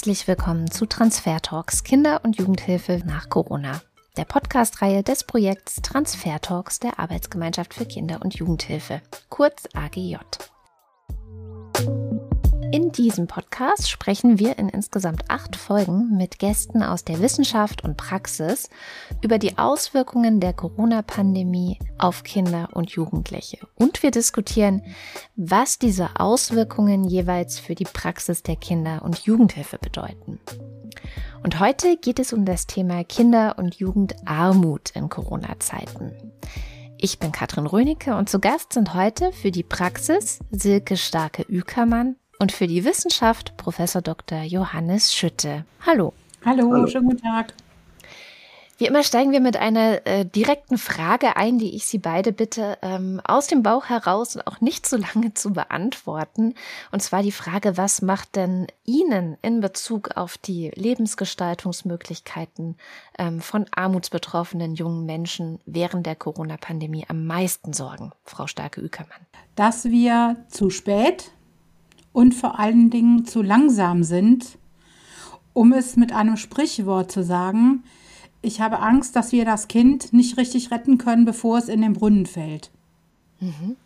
Herzlich willkommen zu Transfer Talks Kinder- und Jugendhilfe nach Corona, der Podcast-Reihe des Projekts Transfer Talks der Arbeitsgemeinschaft für Kinder- und Jugendhilfe, kurz AGJ. In diesem Podcast sprechen wir in insgesamt acht Folgen mit Gästen aus der Wissenschaft und Praxis über die Auswirkungen der Corona-Pandemie auf Kinder und Jugendliche. Und wir diskutieren, was diese Auswirkungen jeweils für die Praxis der Kinder- und Jugendhilfe bedeuten. Und heute geht es um das Thema Kinder- und Jugendarmut in Corona-Zeiten. Ich bin Katrin Rönecke und zu Gast sind heute für die Praxis Silke Starke-Ükermann und für die Wissenschaft Professor Dr. Johannes Schütte. Hallo. Hallo, Hallo. schönen guten Tag. Wie immer steigen wir mit einer äh, direkten Frage ein, die ich Sie beide bitte ähm, aus dem Bauch heraus und auch nicht so lange zu beantworten. Und zwar die Frage, was macht denn Ihnen in Bezug auf die Lebensgestaltungsmöglichkeiten ähm, von armutsbetroffenen jungen Menschen während der Corona-Pandemie am meisten Sorgen, Frau Starke-Ükermann? Dass wir zu spät und vor allen Dingen zu langsam sind, um es mit einem Sprichwort zu sagen, ich habe Angst, dass wir das Kind nicht richtig retten können, bevor es in den Brunnen fällt. Mhm.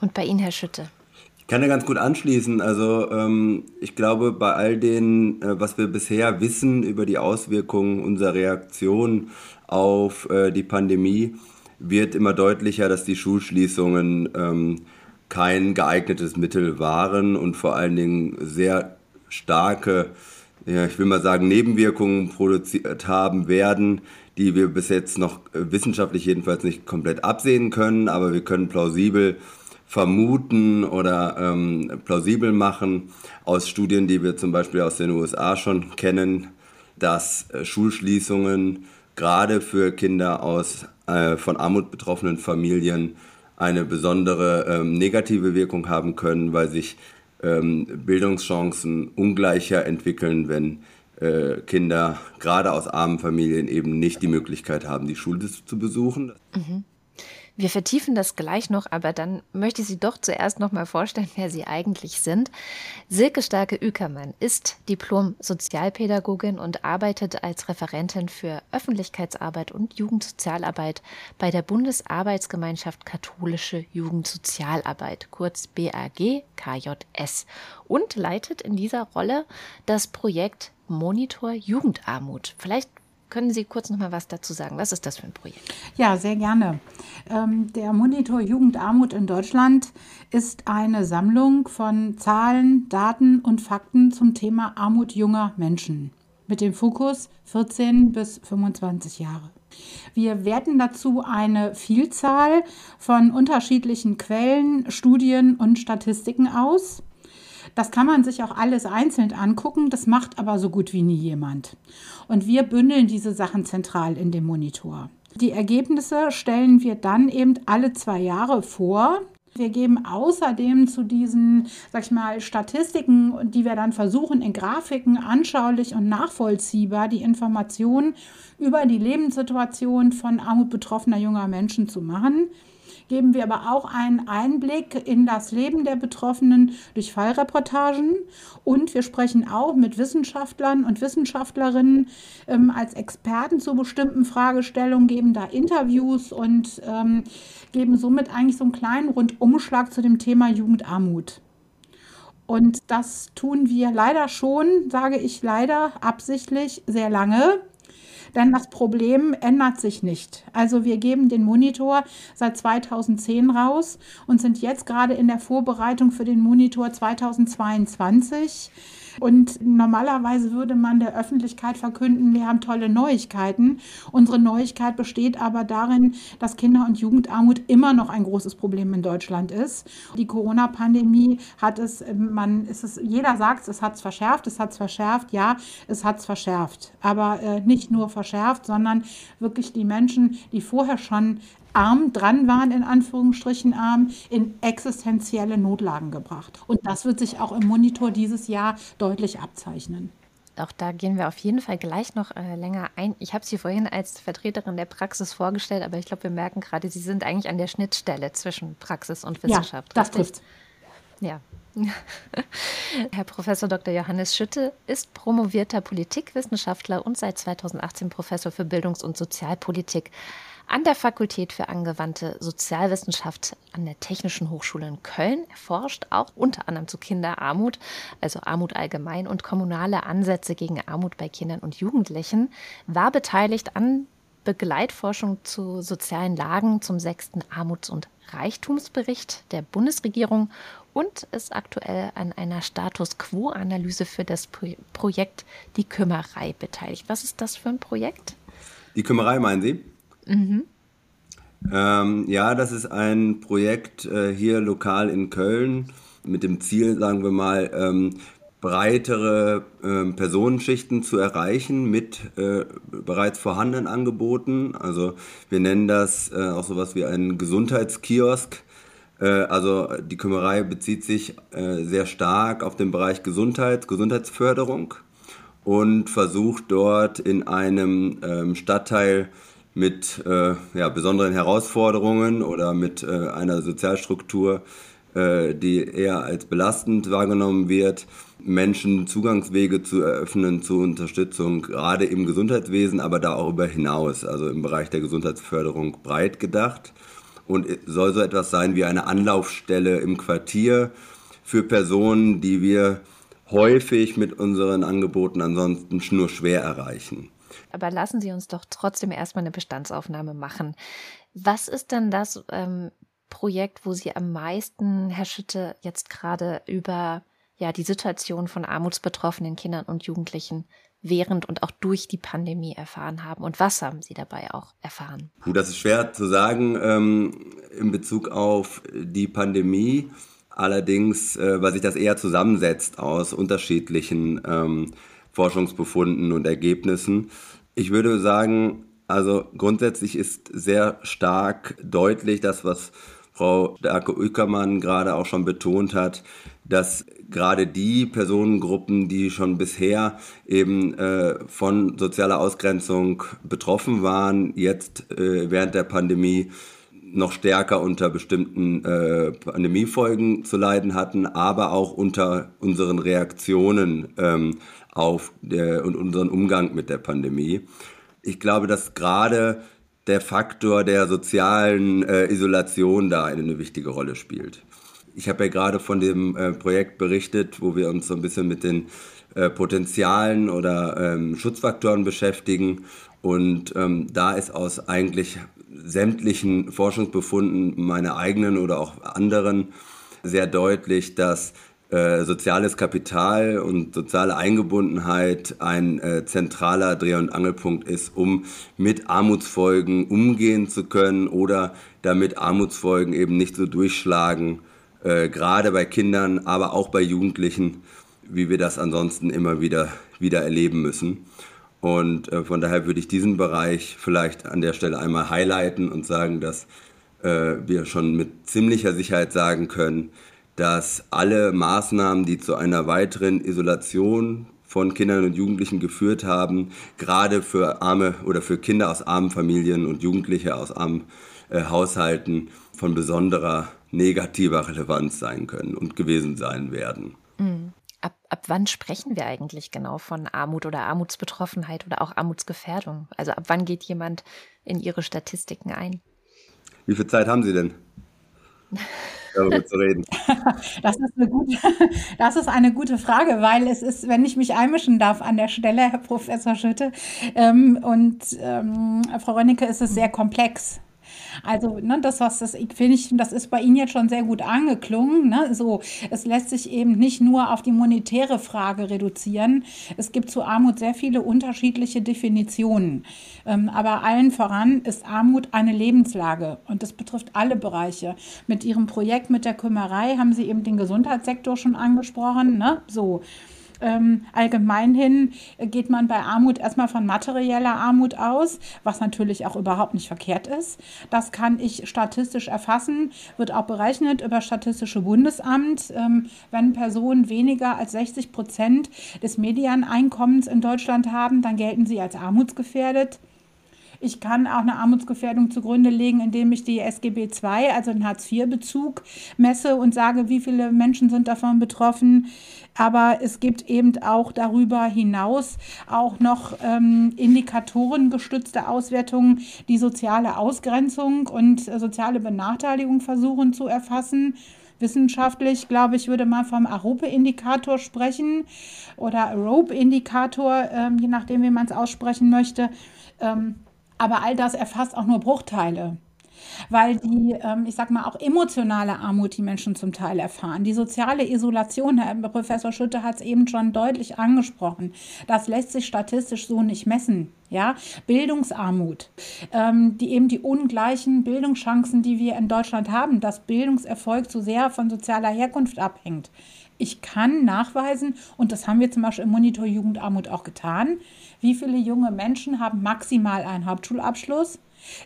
Und bei Ihnen, Herr Schütte? Ich kann da ganz gut anschließen. Also ähm, ich glaube, bei all dem, äh, was wir bisher wissen über die Auswirkungen unserer Reaktion auf äh, die Pandemie, wird immer deutlicher, dass die Schulschließungen ähm, kein geeignetes Mittel waren und vor allen Dingen sehr starke, ja, ich will mal sagen, Nebenwirkungen produziert haben werden, die wir bis jetzt noch äh, wissenschaftlich jedenfalls nicht komplett absehen können, aber wir können plausibel vermuten oder ähm, plausibel machen aus Studien, die wir zum Beispiel aus den USA schon kennen, dass äh, Schulschließungen gerade für Kinder aus äh, von Armut betroffenen Familien eine besondere ähm, negative Wirkung haben können, weil sich ähm, Bildungschancen ungleicher entwickeln, wenn äh, Kinder gerade aus armen Familien eben nicht die Möglichkeit haben, die Schule zu besuchen. Mhm. Wir vertiefen das gleich noch, aber dann möchte ich Sie doch zuerst noch mal vorstellen, wer Sie eigentlich sind. Silke Starke-Ükermann ist Diplom-Sozialpädagogin und arbeitet als Referentin für Öffentlichkeitsarbeit und Jugendsozialarbeit bei der Bundesarbeitsgemeinschaft Katholische Jugendsozialarbeit, kurz BAG KJS, und leitet in dieser Rolle das Projekt Monitor Jugendarmut. Vielleicht können Sie kurz noch mal was dazu sagen? Was ist das für ein Projekt? Ja, sehr gerne. Ähm, der Monitor Jugendarmut in Deutschland ist eine Sammlung von Zahlen, Daten und Fakten zum Thema Armut junger Menschen mit dem Fokus 14 bis 25 Jahre. Wir werten dazu eine Vielzahl von unterschiedlichen Quellen, Studien und Statistiken aus das kann man sich auch alles einzeln angucken, das macht aber so gut wie nie jemand. Und wir bündeln diese Sachen zentral in dem Monitor. Die Ergebnisse stellen wir dann eben alle zwei Jahre vor. Wir geben außerdem zu diesen, sag ich mal, Statistiken, die wir dann versuchen in Grafiken anschaulich und nachvollziehbar die Informationen über die Lebenssituation von armutbetroffener junger Menschen zu machen geben wir aber auch einen Einblick in das Leben der Betroffenen durch Fallreportagen und wir sprechen auch mit Wissenschaftlern und Wissenschaftlerinnen ähm, als Experten zu bestimmten Fragestellungen, geben da Interviews und ähm, geben somit eigentlich so einen kleinen Rundumschlag zu dem Thema Jugendarmut. Und das tun wir leider schon, sage ich leider absichtlich, sehr lange denn das Problem ändert sich nicht. Also wir geben den Monitor seit 2010 raus und sind jetzt gerade in der Vorbereitung für den Monitor 2022. Und normalerweise würde man der Öffentlichkeit verkünden, wir haben tolle Neuigkeiten. Unsere Neuigkeit besteht aber darin, dass Kinder- und Jugendarmut immer noch ein großes Problem in Deutschland ist. Die Corona-Pandemie hat es, man ist es, jeder sagt, es hat es verschärft, es hat es verschärft, ja, es hat es verschärft. Aber äh, nicht nur verschärft, sondern wirklich die Menschen, die vorher schon arm dran waren, in Anführungsstrichen arm, in existenzielle Notlagen gebracht. Und das wird sich auch im Monitor dieses Jahr deutlich abzeichnen. Auch da gehen wir auf jeden Fall gleich noch äh, länger ein. Ich habe Sie vorhin als Vertreterin der Praxis vorgestellt, aber ich glaube, wir merken gerade, Sie sind eigentlich an der Schnittstelle zwischen Praxis und Wissenschaft. Ja, das trifft. Ja, Herr Professor Dr. Johannes Schütte ist promovierter Politikwissenschaftler und seit 2018 Professor für Bildungs- und Sozialpolitik an der Fakultät für angewandte Sozialwissenschaft an der Technischen Hochschule in Köln. Er forscht auch unter anderem zu Kinderarmut, also Armut allgemein und kommunale Ansätze gegen Armut bei Kindern und Jugendlichen, war beteiligt an Begleitforschung zu sozialen Lagen zum sechsten Armuts- und Reichtumsbericht der Bundesregierung und ist aktuell an einer Status Quo-Analyse für das Pro Projekt Die Kümmerei beteiligt. Was ist das für ein Projekt? Die Kümmerei meinen Sie? Mhm. Ähm, ja, das ist ein Projekt äh, hier lokal in Köln mit dem Ziel, sagen wir mal, ähm, breitere äh, Personenschichten zu erreichen mit äh, bereits vorhandenen Angeboten. Also wir nennen das äh, auch sowas wie einen Gesundheitskiosk. Äh, also die Kümmerei bezieht sich äh, sehr stark auf den Bereich Gesundheit, Gesundheitsförderung und versucht dort in einem ähm, Stadtteil mit äh, ja, besonderen Herausforderungen oder mit einer Sozialstruktur, die eher als belastend wahrgenommen wird, Menschen Zugangswege zu eröffnen zur Unterstützung, gerade im Gesundheitswesen, aber da auch über hinaus, also im Bereich der Gesundheitsförderung breit gedacht. Und soll so etwas sein wie eine Anlaufstelle im Quartier für Personen, die wir häufig mit unseren Angeboten ansonsten nur schwer erreichen. Aber lassen Sie uns doch trotzdem erstmal eine Bestandsaufnahme machen. Was ist denn das ähm, Projekt, wo Sie am meisten, Herr Schütte, jetzt gerade über ja die Situation von armutsbetroffenen Kindern und Jugendlichen während und auch durch die Pandemie erfahren haben und was haben Sie dabei auch erfahren? Das ist schwer zu sagen ähm, in Bezug auf die Pandemie. Allerdings, äh, weil sich das eher zusammensetzt aus unterschiedlichen ähm, Forschungsbefunden und Ergebnissen. Ich würde sagen, also grundsätzlich ist sehr stark deutlich das, was Frau Darke Ueckermann gerade auch schon betont hat, dass gerade die Personengruppen, die schon bisher eben äh, von sozialer Ausgrenzung betroffen waren, jetzt äh, während der Pandemie noch stärker unter bestimmten äh, Pandemiefolgen zu leiden hatten, aber auch unter unseren Reaktionen ähm, auf der, und unseren Umgang mit der Pandemie. Ich glaube, dass gerade der Faktor der sozialen äh, Isolation da eine wichtige Rolle spielt. Ich habe ja gerade von dem äh, Projekt berichtet, wo wir uns so ein bisschen mit den äh, Potenzialen oder ähm, Schutzfaktoren beschäftigen. Und ähm, da ist aus eigentlich sämtlichen Forschungsbefunden, meine eigenen oder auch anderen, sehr deutlich, dass äh, soziales Kapital und soziale Eingebundenheit ein äh, zentraler Dreh- und Angelpunkt ist, um mit Armutsfolgen umgehen zu können oder damit Armutsfolgen eben nicht so durchschlagen, äh, gerade bei Kindern, aber auch bei Jugendlichen, wie wir das ansonsten immer wieder, wieder erleben müssen. Und äh, von daher würde ich diesen Bereich vielleicht an der Stelle einmal highlighten und sagen, dass äh, wir schon mit ziemlicher Sicherheit sagen können, dass alle Maßnahmen, die zu einer weiteren Isolation von Kindern und Jugendlichen geführt haben, gerade für arme oder für Kinder aus armen Familien und Jugendliche aus armen äh, Haushalten von besonderer negativer Relevanz sein können und gewesen sein werden. Mhm. Ab, ab wann sprechen wir eigentlich genau von Armut oder Armutsbetroffenheit oder auch Armutsgefährdung? Also ab wann geht jemand in Ihre Statistiken ein? Wie viel Zeit haben Sie denn? darüber zu reden? Das ist, eine gute, das ist eine gute Frage, weil es ist, wenn ich mich einmischen darf an der Stelle, Herr Professor Schütte ähm, und ähm, Frau Rönnecke, ist es sehr komplex. Also, ne, das, was das, finde, ich, das ist bei Ihnen jetzt schon sehr gut angeklungen. Ne? So, es lässt sich eben nicht nur auf die monetäre Frage reduzieren. Es gibt zu Armut sehr viele unterschiedliche Definitionen. Ähm, aber allen voran ist Armut eine Lebenslage und das betrifft alle Bereiche. Mit Ihrem Projekt mit der Kümmerei haben Sie eben den Gesundheitssektor schon angesprochen. Ne? So. Ähm, allgemein hin geht man bei Armut erstmal von materieller Armut aus, was natürlich auch überhaupt nicht verkehrt ist. Das kann ich statistisch erfassen, wird auch berechnet über Statistische Bundesamt. Ähm, wenn Personen weniger als 60 Prozent des Medianeinkommens in Deutschland haben, dann gelten sie als armutsgefährdet. Ich kann auch eine Armutsgefährdung zugrunde legen, indem ich die SGB II, also den Hartz-IV-Bezug, messe und sage, wie viele Menschen sind davon betroffen. Aber es gibt eben auch darüber hinaus auch noch ähm, indikatorengestützte Auswertungen, die soziale Ausgrenzung und äh, soziale Benachteiligung versuchen zu erfassen. Wissenschaftlich, glaube ich, würde man vom Arope-Indikator sprechen oder Arope-Indikator, ähm, je nachdem, wie man es aussprechen möchte. Ähm, aber all das erfasst auch nur Bruchteile weil die, ähm, ich sag mal, auch emotionale Armut die Menschen zum Teil erfahren. Die soziale Isolation, Herr Professor Schütte hat es eben schon deutlich angesprochen, das lässt sich statistisch so nicht messen. Ja, Bildungsarmut, ähm, die eben die ungleichen Bildungschancen, die wir in Deutschland haben, dass Bildungserfolg zu sehr von sozialer Herkunft abhängt. Ich kann nachweisen, und das haben wir zum Beispiel im Monitor Jugendarmut auch getan, wie viele junge Menschen haben maximal einen Hauptschulabschluss,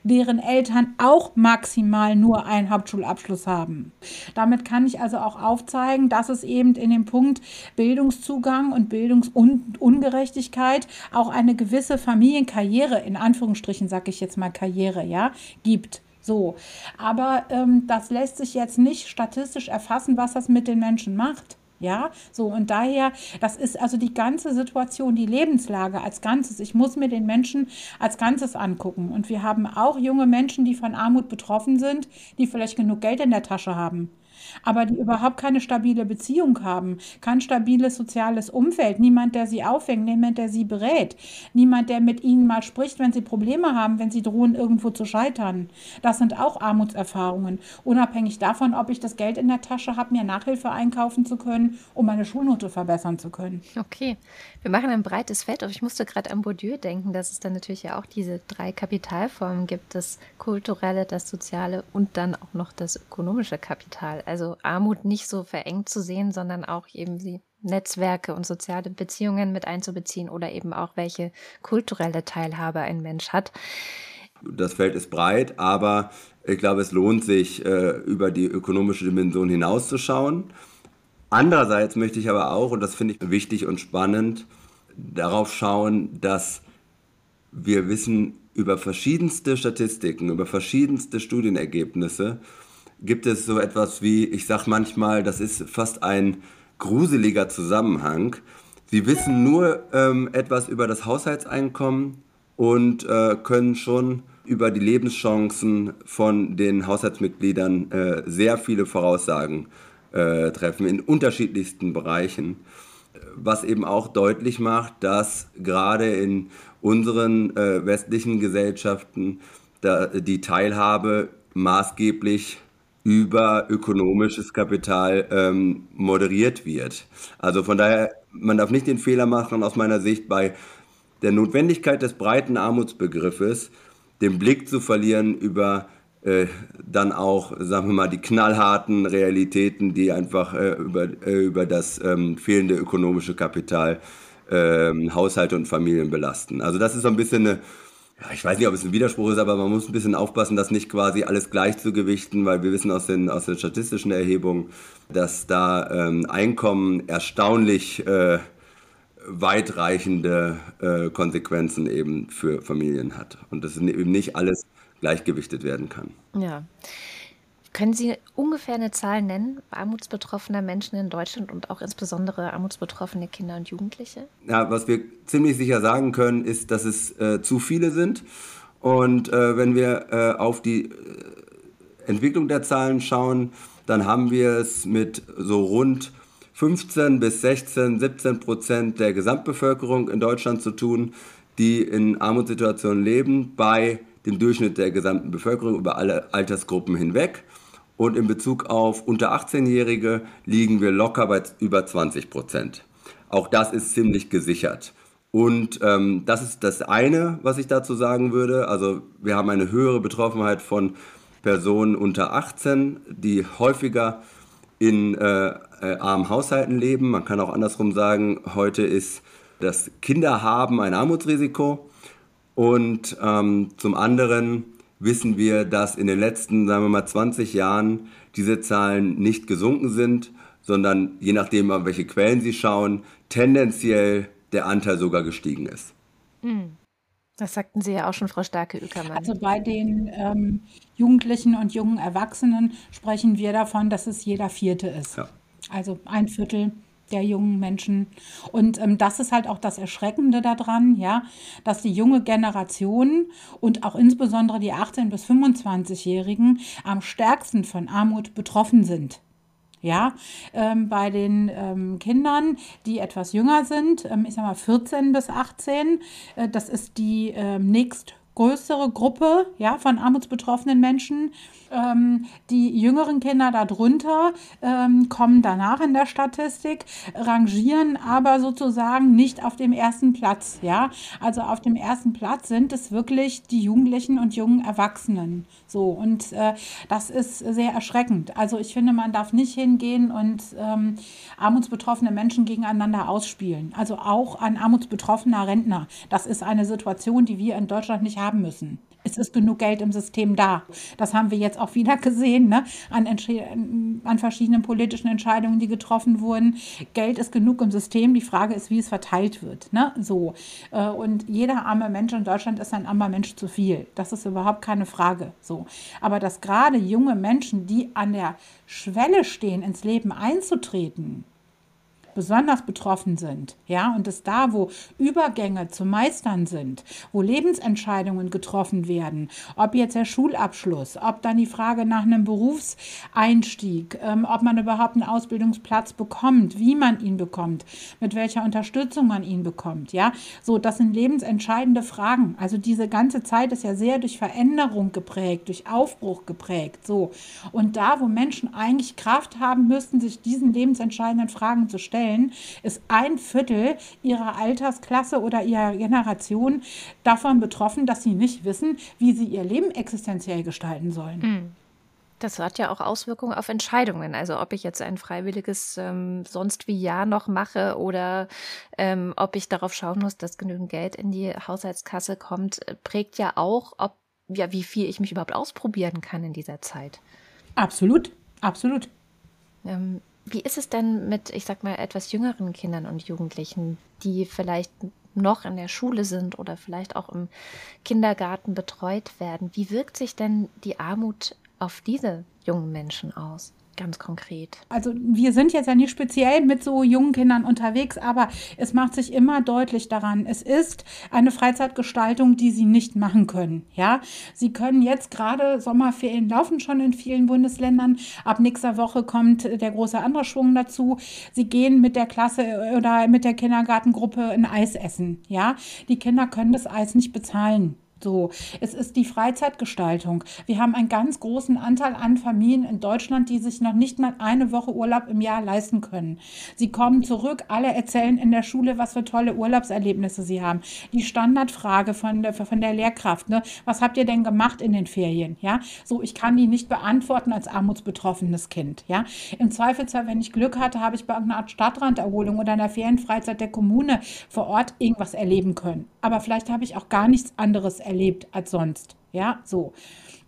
deren Eltern auch maximal nur einen Hauptschulabschluss haben. Damit kann ich also auch aufzeigen, dass es eben in dem Punkt Bildungszugang und Bildungsungerechtigkeit auch eine gewisse Familienkarriere, in Anführungsstrichen sage ich jetzt mal Karriere, ja, gibt. So, aber ähm, das lässt sich jetzt nicht statistisch erfassen, was das mit den Menschen macht. Ja, so und daher, das ist also die ganze Situation, die Lebenslage als Ganzes. Ich muss mir den Menschen als Ganzes angucken. Und wir haben auch junge Menschen, die von Armut betroffen sind, die vielleicht genug Geld in der Tasche haben aber die überhaupt keine stabile Beziehung haben, kein stabiles soziales Umfeld, niemand, der sie auffängt, niemand, der sie berät, niemand, der mit ihnen mal spricht, wenn sie Probleme haben, wenn sie drohen, irgendwo zu scheitern. Das sind auch Armutserfahrungen, unabhängig davon, ob ich das Geld in der Tasche habe, mir Nachhilfe einkaufen zu können, um meine Schulnote verbessern zu können. Okay, wir machen ein breites Feld auf. Ich musste gerade an Bourdieu denken, dass es dann natürlich ja auch diese drei Kapitalformen gibt, das kulturelle, das soziale und dann auch noch das ökonomische Kapital. Also Armut nicht so verengt zu sehen, sondern auch eben die Netzwerke und soziale Beziehungen mit einzubeziehen oder eben auch welche kulturelle Teilhabe ein Mensch hat. Das Feld ist breit, aber ich glaube, es lohnt sich, äh, über die ökonomische Dimension hinauszuschauen. Andererseits möchte ich aber auch, und das finde ich wichtig und spannend, darauf schauen, dass wir wissen über verschiedenste Statistiken, über verschiedenste Studienergebnisse, gibt es so etwas wie, ich sage manchmal, das ist fast ein gruseliger Zusammenhang. Sie wissen nur ähm, etwas über das Haushaltseinkommen und äh, können schon über die Lebenschancen von den Haushaltsmitgliedern äh, sehr viele Voraussagen äh, treffen in unterschiedlichsten Bereichen. Was eben auch deutlich macht, dass gerade in unseren äh, westlichen Gesellschaften da, die Teilhabe maßgeblich über ökonomisches Kapital ähm, moderiert wird. Also von daher, man darf nicht den Fehler machen, aus meiner Sicht bei der Notwendigkeit des breiten Armutsbegriffes den Blick zu verlieren über äh, dann auch, sagen wir mal, die knallharten Realitäten, die einfach äh, über, äh, über das ähm, fehlende ökonomische Kapital ähm, Haushalte und Familien belasten. Also das ist so ein bisschen eine ja, ich weiß nicht, ob es ein Widerspruch ist, aber man muss ein bisschen aufpassen, das nicht quasi alles gleich zu gewichten, weil wir wissen aus den, aus den statistischen Erhebungen, dass da ähm, Einkommen erstaunlich äh, weitreichende äh, Konsequenzen eben für Familien hat und dass eben nicht alles gleichgewichtet werden kann. Ja. Können Sie ungefähr eine Zahl nennen, armutsbetroffener Menschen in Deutschland und auch insbesondere armutsbetroffene Kinder und Jugendliche? Ja, was wir ziemlich sicher sagen können, ist, dass es äh, zu viele sind. Und äh, wenn wir äh, auf die äh, Entwicklung der Zahlen schauen, dann haben wir es mit so rund 15 bis 16, 17 Prozent der Gesamtbevölkerung in Deutschland zu tun, die in Armutssituationen leben, bei dem Durchschnitt der gesamten Bevölkerung über alle Altersgruppen hinweg. Und in Bezug auf unter 18-Jährige liegen wir locker bei über 20 Prozent. Auch das ist ziemlich gesichert. Und ähm, das ist das eine, was ich dazu sagen würde. Also wir haben eine höhere Betroffenheit von Personen unter 18, die häufiger in äh, äh, armen Haushalten leben. Man kann auch andersrum sagen, heute ist das Kinderhaben ein Armutsrisiko. Und ähm, zum anderen wissen wir, dass in den letzten, sagen wir mal, 20 Jahren diese Zahlen nicht gesunken sind, sondern je nachdem, an welche Quellen Sie schauen, tendenziell der Anteil sogar gestiegen ist. Hm. Das sagten Sie ja auch schon, Frau Starke-Ückermann. Also bei den ähm, Jugendlichen und jungen Erwachsenen sprechen wir davon, dass es jeder Vierte ist. Ja. Also ein Viertel der jungen Menschen. Und ähm, das ist halt auch das Erschreckende daran, ja, dass die junge Generation und auch insbesondere die 18- bis 25-Jährigen am stärksten von Armut betroffen sind. Ja, ähm, bei den ähm, Kindern, die etwas jünger sind, ähm, ich sag mal 14 bis 18, äh, das ist die ähm, nächstgrößere Gruppe ja, von armutsbetroffenen Menschen ähm, die jüngeren Kinder darunter ähm, kommen danach in der Statistik, rangieren aber sozusagen nicht auf dem ersten Platz. Ja, also auf dem ersten Platz sind es wirklich die Jugendlichen und jungen Erwachsenen. So und äh, das ist sehr erschreckend. Also ich finde, man darf nicht hingehen und ähm, armutsbetroffene Menschen gegeneinander ausspielen. Also auch ein armutsbetroffener Rentner. Das ist eine Situation, die wir in Deutschland nicht haben müssen es ist genug Geld im System da. Das haben wir jetzt auch wieder gesehen, ne? an, an verschiedenen politischen Entscheidungen, die getroffen wurden. Geld ist genug im System. Die Frage ist, wie es verteilt wird. Ne? So. Äh, und jeder arme Mensch in Deutschland ist ein armer Mensch zu viel. Das ist überhaupt keine Frage. So. Aber dass gerade junge Menschen, die an der Schwelle stehen, ins Leben einzutreten, besonders betroffen sind, ja, und es da, wo Übergänge zu meistern sind, wo Lebensentscheidungen getroffen werden, ob jetzt der Schulabschluss, ob dann die Frage nach einem Berufseinstieg, ähm, ob man überhaupt einen Ausbildungsplatz bekommt, wie man ihn bekommt, mit welcher Unterstützung man ihn bekommt, ja, so, das sind lebensentscheidende Fragen. Also diese ganze Zeit ist ja sehr durch Veränderung geprägt, durch Aufbruch geprägt, so. Und da, wo Menschen eigentlich Kraft haben müssten, sich diesen lebensentscheidenden Fragen zu stellen, Fällen ist ein Viertel ihrer Altersklasse oder ihrer Generation davon betroffen, dass sie nicht wissen, wie sie ihr Leben existenziell gestalten sollen. Mhm. Das hat ja auch Auswirkungen auf Entscheidungen. Also ob ich jetzt ein freiwilliges ähm, sonst wie Jahr noch mache oder ähm, ob ich darauf schauen muss, dass genügend Geld in die Haushaltskasse kommt, äh, prägt ja auch, ob ja wie viel ich mich überhaupt ausprobieren kann in dieser Zeit. Absolut, absolut. Ähm, wie ist es denn mit, ich sag mal, etwas jüngeren Kindern und Jugendlichen, die vielleicht noch in der Schule sind oder vielleicht auch im Kindergarten betreut werden? Wie wirkt sich denn die Armut auf diese jungen Menschen aus? Ganz konkret? Also wir sind jetzt ja nicht speziell mit so jungen Kindern unterwegs, aber es macht sich immer deutlich daran, es ist eine Freizeitgestaltung, die sie nicht machen können. Ja, sie können jetzt gerade Sommerferien laufen schon in vielen Bundesländern. Ab nächster Woche kommt der große andere Schwung dazu. Sie gehen mit der Klasse oder mit der Kindergartengruppe ein Eis essen. Ja, die Kinder können das Eis nicht bezahlen. So, es ist die Freizeitgestaltung. Wir haben einen ganz großen Anteil an Familien in Deutschland, die sich noch nicht mal eine Woche Urlaub im Jahr leisten können. Sie kommen zurück, alle erzählen in der Schule, was für tolle Urlaubserlebnisse sie haben. Die Standardfrage von der, von der Lehrkraft, ne? was habt ihr denn gemacht in den Ferien? Ja, so, ich kann die nicht beantworten als armutsbetroffenes Kind. Ja, im Zweifelsfall, wenn ich Glück hatte, habe ich bei einer Art Stadtranderholung oder einer Ferienfreizeit der Kommune vor Ort irgendwas erleben können. Aber vielleicht habe ich auch gar nichts anderes erlebt erlebt als sonst. Ja, so.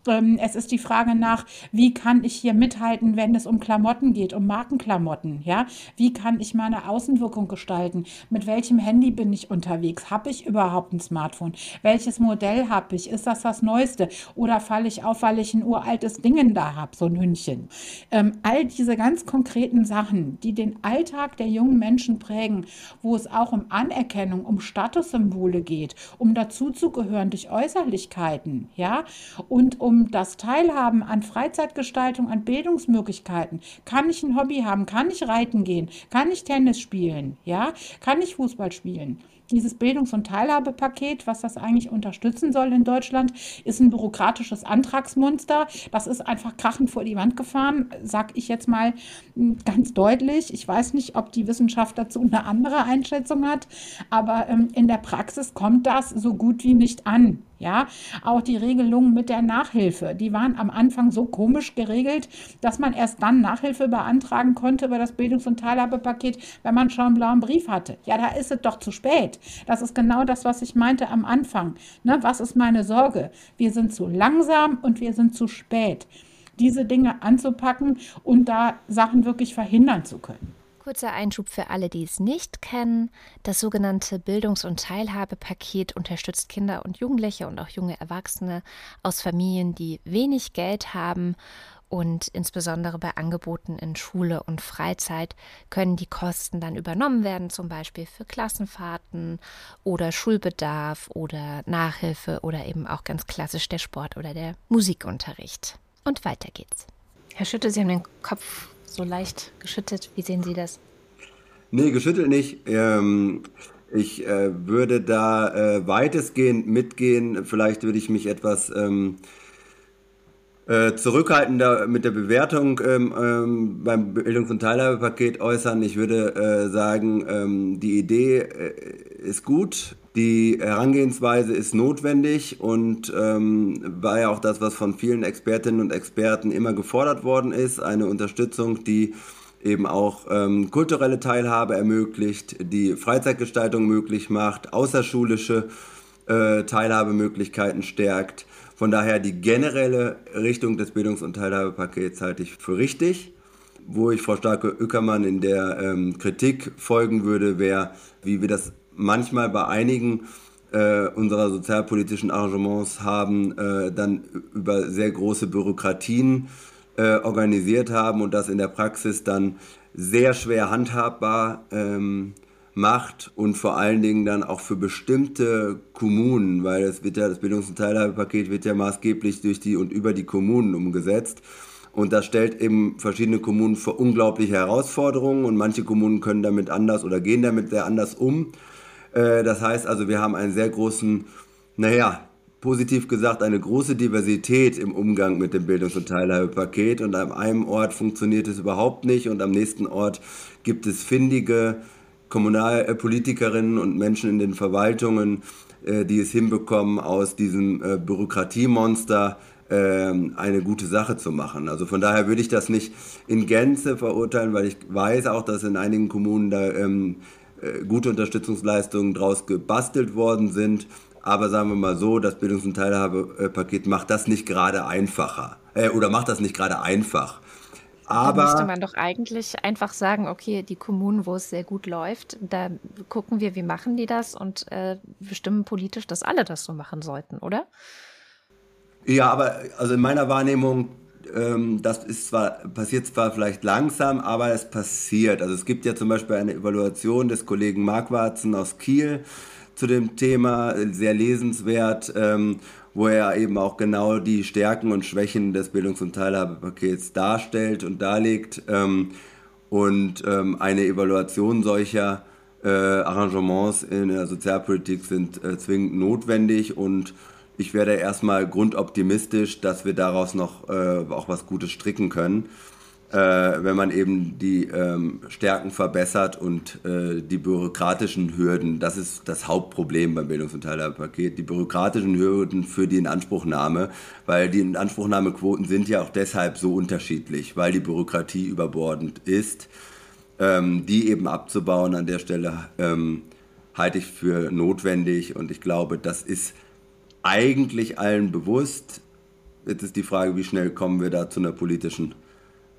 Ähm, es ist die Frage nach, wie kann ich hier mithalten, wenn es um Klamotten geht, um Markenklamotten, ja? Wie kann ich meine Außenwirkung gestalten? Mit welchem Handy bin ich unterwegs? Habe ich überhaupt ein Smartphone? Welches Modell habe ich? Ist das das Neueste? Oder falle ich auf, weil ich ein uraltes Dingen da habe, so ein Hündchen? Ähm, all diese ganz konkreten Sachen, die den Alltag der jungen Menschen prägen, wo es auch um Anerkennung, um Statussymbole geht, um dazuzugehören durch Äußerlichkeiten, ja? Und um um das Teilhaben an Freizeitgestaltung, an Bildungsmöglichkeiten. Kann ich ein Hobby haben? Kann ich reiten gehen? Kann ich Tennis spielen? Ja? Kann ich Fußball spielen? Dieses Bildungs- und Teilhabepaket, was das eigentlich unterstützen soll in Deutschland, ist ein bürokratisches Antragsmonster. Das ist einfach krachend vor die Wand gefahren, sag ich jetzt mal hm, ganz deutlich. Ich weiß nicht, ob die Wissenschaft dazu eine andere Einschätzung hat, aber ähm, in der Praxis kommt das so gut wie nicht an. Ja, auch die Regelungen mit der Nachhilfe, die waren am Anfang so komisch geregelt, dass man erst dann Nachhilfe beantragen konnte über das Bildungs- und Teilhabepaket, wenn man schon einen blauen Brief hatte. Ja, da ist es doch zu spät. Das ist genau das, was ich meinte am Anfang. Ne, was ist meine Sorge? Wir sind zu langsam und wir sind zu spät, diese Dinge anzupacken und da Sachen wirklich verhindern zu können. Kurzer Einschub für alle, die es nicht kennen. Das sogenannte Bildungs- und Teilhabepaket unterstützt Kinder und Jugendliche und auch junge Erwachsene aus Familien, die wenig Geld haben. Und insbesondere bei Angeboten in Schule und Freizeit können die Kosten dann übernommen werden, zum Beispiel für Klassenfahrten oder Schulbedarf oder Nachhilfe oder eben auch ganz klassisch der Sport oder der Musikunterricht. Und weiter geht's. Herr Schütte, Sie haben den Kopf so leicht geschüttet. Wie sehen Sie das? Nee, geschüttelt nicht. Ähm, ich äh, würde da äh, weitestgehend mitgehen. Vielleicht würde ich mich etwas ähm, äh, zurückhaltender mit der Bewertung ähm, ähm, beim Bildungs- und Teilhabepaket äußern. Ich würde äh, sagen, ähm, die Idee äh, ist gut, die Herangehensweise ist notwendig und ähm, war ja auch das, was von vielen Expertinnen und Experten immer gefordert worden ist. Eine Unterstützung, die eben auch ähm, kulturelle Teilhabe ermöglicht, die Freizeitgestaltung möglich macht, außerschulische äh, Teilhabemöglichkeiten stärkt. Von daher die generelle Richtung des Bildungs- und Teilhabepakets halte ich für richtig. Wo ich Frau Starke-Ückermann in der ähm, Kritik folgen würde, wäre, wie wir das manchmal bei einigen äh, unserer sozialpolitischen Arrangements haben, äh, dann über sehr große Bürokratien äh, organisiert haben und das in der Praxis dann sehr schwer handhabbar ähm, macht und vor allen Dingen dann auch für bestimmte Kommunen, weil es wird ja, das Bildungs- und Teilhabepaket wird ja maßgeblich durch die und über die Kommunen umgesetzt. Und das stellt eben verschiedene Kommunen vor unglaubliche Herausforderungen und manche Kommunen können damit anders oder gehen damit sehr anders um. Äh, das heißt also, wir haben einen sehr großen, naja, positiv gesagt, eine große Diversität im Umgang mit dem Bildungs- und Teilhabepaket. Und an einem Ort funktioniert es überhaupt nicht und am nächsten Ort gibt es findige Kommunalpolitikerinnen und Menschen in den Verwaltungen, äh, die es hinbekommen, aus diesem äh, Bürokratiemonster ähm, eine gute Sache zu machen. Also von daher würde ich das nicht in Gänze verurteilen, weil ich weiß auch, dass in einigen Kommunen da ähm, äh, gute Unterstützungsleistungen draus gebastelt worden sind. Aber sagen wir mal so, das Bildungs- und Teilhabepaket macht das nicht gerade einfacher. Äh, oder macht das nicht gerade einfach. Aber da müsste man doch eigentlich einfach sagen, okay, die Kommunen, wo es sehr gut läuft, da gucken wir, wie machen die das und äh, bestimmen politisch, dass alle das so machen sollten, oder? Ja, aber also in meiner Wahrnehmung ähm, das ist zwar, passiert zwar vielleicht langsam, aber es passiert. Also es gibt ja zum Beispiel eine Evaluation des Kollegen Mark Warzen aus Kiel zu dem Thema, sehr lesenswert, ähm, wo er eben auch genau die Stärken und Schwächen des Bildungs- und Teilhabepakets darstellt und darlegt. Ähm, und ähm, eine Evaluation solcher äh, Arrangements in der Sozialpolitik sind äh, zwingend notwendig und ich werde erstmal grundoptimistisch, dass wir daraus noch äh, auch was Gutes stricken können, äh, wenn man eben die ähm, Stärken verbessert und äh, die bürokratischen Hürden, das ist das Hauptproblem beim Bildungs- und Teilhabepaket, die bürokratischen Hürden für die Inanspruchnahme, weil die Inanspruchnahmequoten sind ja auch deshalb so unterschiedlich, weil die Bürokratie überbordend ist, ähm, die eben abzubauen an der Stelle ähm, halte ich für notwendig und ich glaube, das ist eigentlich allen bewusst. Jetzt ist die Frage, wie schnell kommen wir da zu einer politischen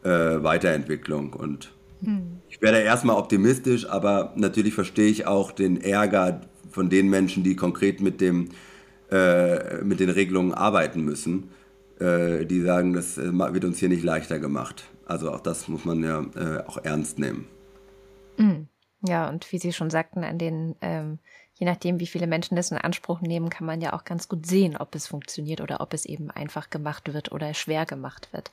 äh, Weiterentwicklung. Und hm. ich werde erstmal optimistisch, aber natürlich verstehe ich auch den Ärger von den Menschen, die konkret mit, dem, äh, mit den Regelungen arbeiten müssen. Äh, die sagen, das äh, wird uns hier nicht leichter gemacht. Also auch das muss man ja äh, auch ernst nehmen. Hm. Ja, und wie Sie schon sagten, an den ähm, je nachdem, wie viele Menschen das in Anspruch nehmen, kann man ja auch ganz gut sehen, ob es funktioniert oder ob es eben einfach gemacht wird oder schwer gemacht wird.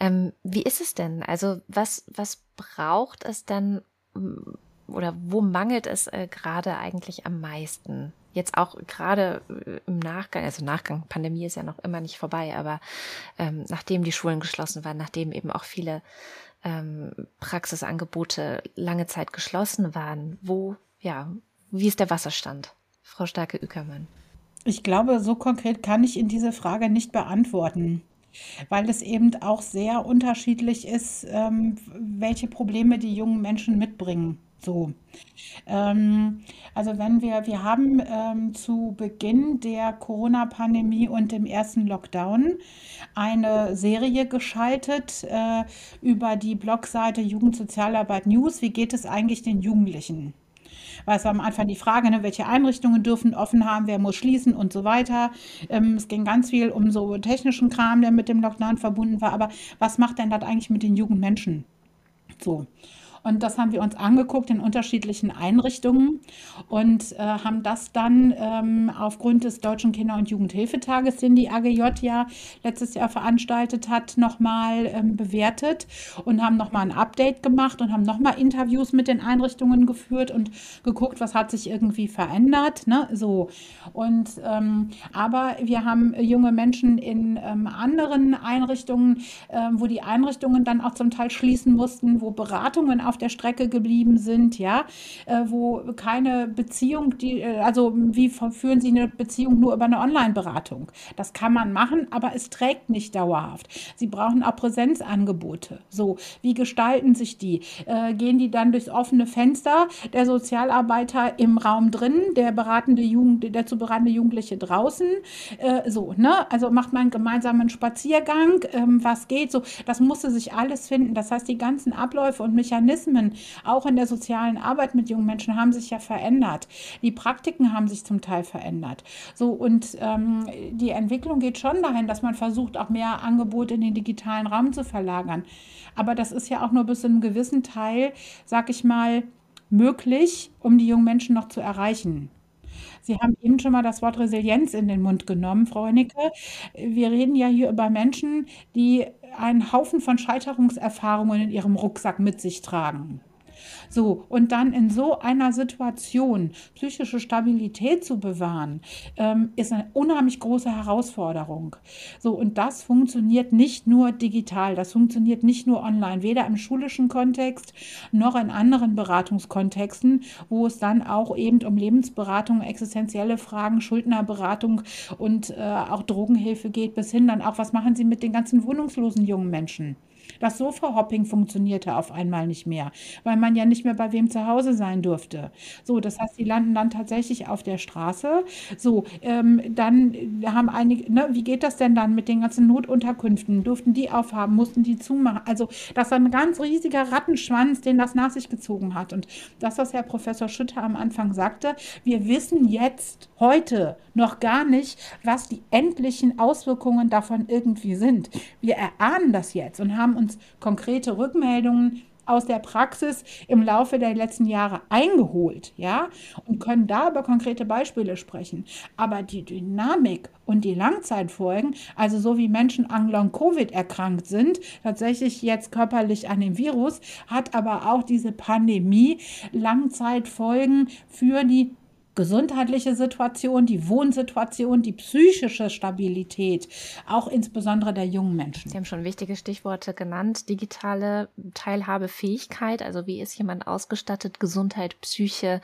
Ähm, wie ist es denn? Also was, was braucht es denn oder wo mangelt es äh, gerade eigentlich am meisten? Jetzt auch gerade äh, im Nachgang, also Nachgang, Pandemie ist ja noch immer nicht vorbei, aber ähm, nachdem die Schulen geschlossen waren, nachdem eben auch viele ähm, Praxisangebote lange Zeit geschlossen waren, wo, ja, wie ist der Wasserstand? Frau Starke-Ückermann. Ich glaube, so konkret kann ich in diese Frage nicht beantworten, weil es eben auch sehr unterschiedlich ist, ähm, welche Probleme die jungen Menschen mitbringen. So. Ähm, also wenn wir, wir haben ähm, zu Beginn der Corona-Pandemie und dem ersten Lockdown eine Serie geschaltet äh, über die Blogseite Jugendsozialarbeit News. Wie geht es eigentlich den Jugendlichen? Weil es war am Anfang die Frage, ne, welche Einrichtungen dürfen offen haben, wer muss schließen und so weiter. Ähm, es ging ganz viel um so technischen Kram, der mit dem Lockdown verbunden war. Aber was macht denn das eigentlich mit den jungen Menschen? So. Und das haben wir uns angeguckt in unterschiedlichen Einrichtungen und äh, haben das dann ähm, aufgrund des Deutschen Kinder- und Jugendhilfetages, den die AGJ ja letztes Jahr veranstaltet hat, nochmal ähm, bewertet und haben nochmal ein Update gemacht und haben nochmal Interviews mit den Einrichtungen geführt und geguckt, was hat sich irgendwie verändert. Ne? So. Und ähm, aber wir haben junge Menschen in ähm, anderen Einrichtungen, äh, wo die Einrichtungen dann auch zum Teil schließen mussten, wo Beratungen auf auf der Strecke geblieben sind, ja, äh, wo keine Beziehung, die, äh, also wie führen Sie eine Beziehung nur über eine Online-Beratung? Das kann man machen, aber es trägt nicht dauerhaft. Sie brauchen auch Präsenzangebote. So, wie gestalten sich die? Äh, gehen die dann durchs offene Fenster, der Sozialarbeiter im Raum drin, der beratende Jugend, der zu beratende Jugendliche draußen? Äh, so, ne? Also macht man einen gemeinsamen Spaziergang, ähm, was geht? So, das musste sich alles finden. Das heißt, die ganzen Abläufe und Mechanismen Mechanismen, auch in der sozialen Arbeit mit jungen Menschen, haben sich ja verändert. Die Praktiken haben sich zum Teil verändert. So, und ähm, die Entwicklung geht schon dahin, dass man versucht, auch mehr Angebote in den digitalen Raum zu verlagern. Aber das ist ja auch nur bis zu einem gewissen Teil, sag ich mal, möglich, um die jungen Menschen noch zu erreichen. Sie haben eben schon mal das Wort Resilienz in den Mund genommen, Frau Hennecke. Wir reden ja hier über Menschen, die einen Haufen von Scheiterungserfahrungen in ihrem Rucksack mit sich tragen. So, und dann in so einer Situation psychische Stabilität zu bewahren, ähm, ist eine unheimlich große Herausforderung. So, und das funktioniert nicht nur digital, das funktioniert nicht nur online, weder im schulischen Kontext noch in anderen Beratungskontexten, wo es dann auch eben um Lebensberatung, existenzielle Fragen, Schuldnerberatung und äh, auch Drogenhilfe geht, bis hin dann auch, was machen Sie mit den ganzen wohnungslosen jungen Menschen? Das Sofa-Hopping funktionierte auf einmal nicht mehr, weil man ja nicht mehr bei wem zu Hause sein durfte. So, das heißt, die landen dann tatsächlich auf der Straße. So, ähm, dann haben einige, ne, wie geht das denn dann mit den ganzen Notunterkünften? Durften die aufhaben, mussten die zumachen? Also, das war ein ganz riesiger Rattenschwanz, den das nach sich gezogen hat. Und das, was Herr Professor Schütter am Anfang sagte, wir wissen jetzt heute noch gar nicht, was die endlichen Auswirkungen davon irgendwie sind. Wir erahnen das jetzt und haben uns konkrete Rückmeldungen aus der Praxis im Laufe der letzten Jahre eingeholt, ja, und können da über konkrete Beispiele sprechen. Aber die Dynamik und die Langzeitfolgen, also so wie Menschen an Long-Covid erkrankt sind, tatsächlich jetzt körperlich an dem Virus, hat aber auch diese Pandemie Langzeitfolgen für die gesundheitliche Situation, die Wohnsituation, die psychische Stabilität, auch insbesondere der jungen Menschen. Sie haben schon wichtige Stichworte genannt. Digitale Teilhabefähigkeit, also wie ist jemand ausgestattet, Gesundheit, Psyche,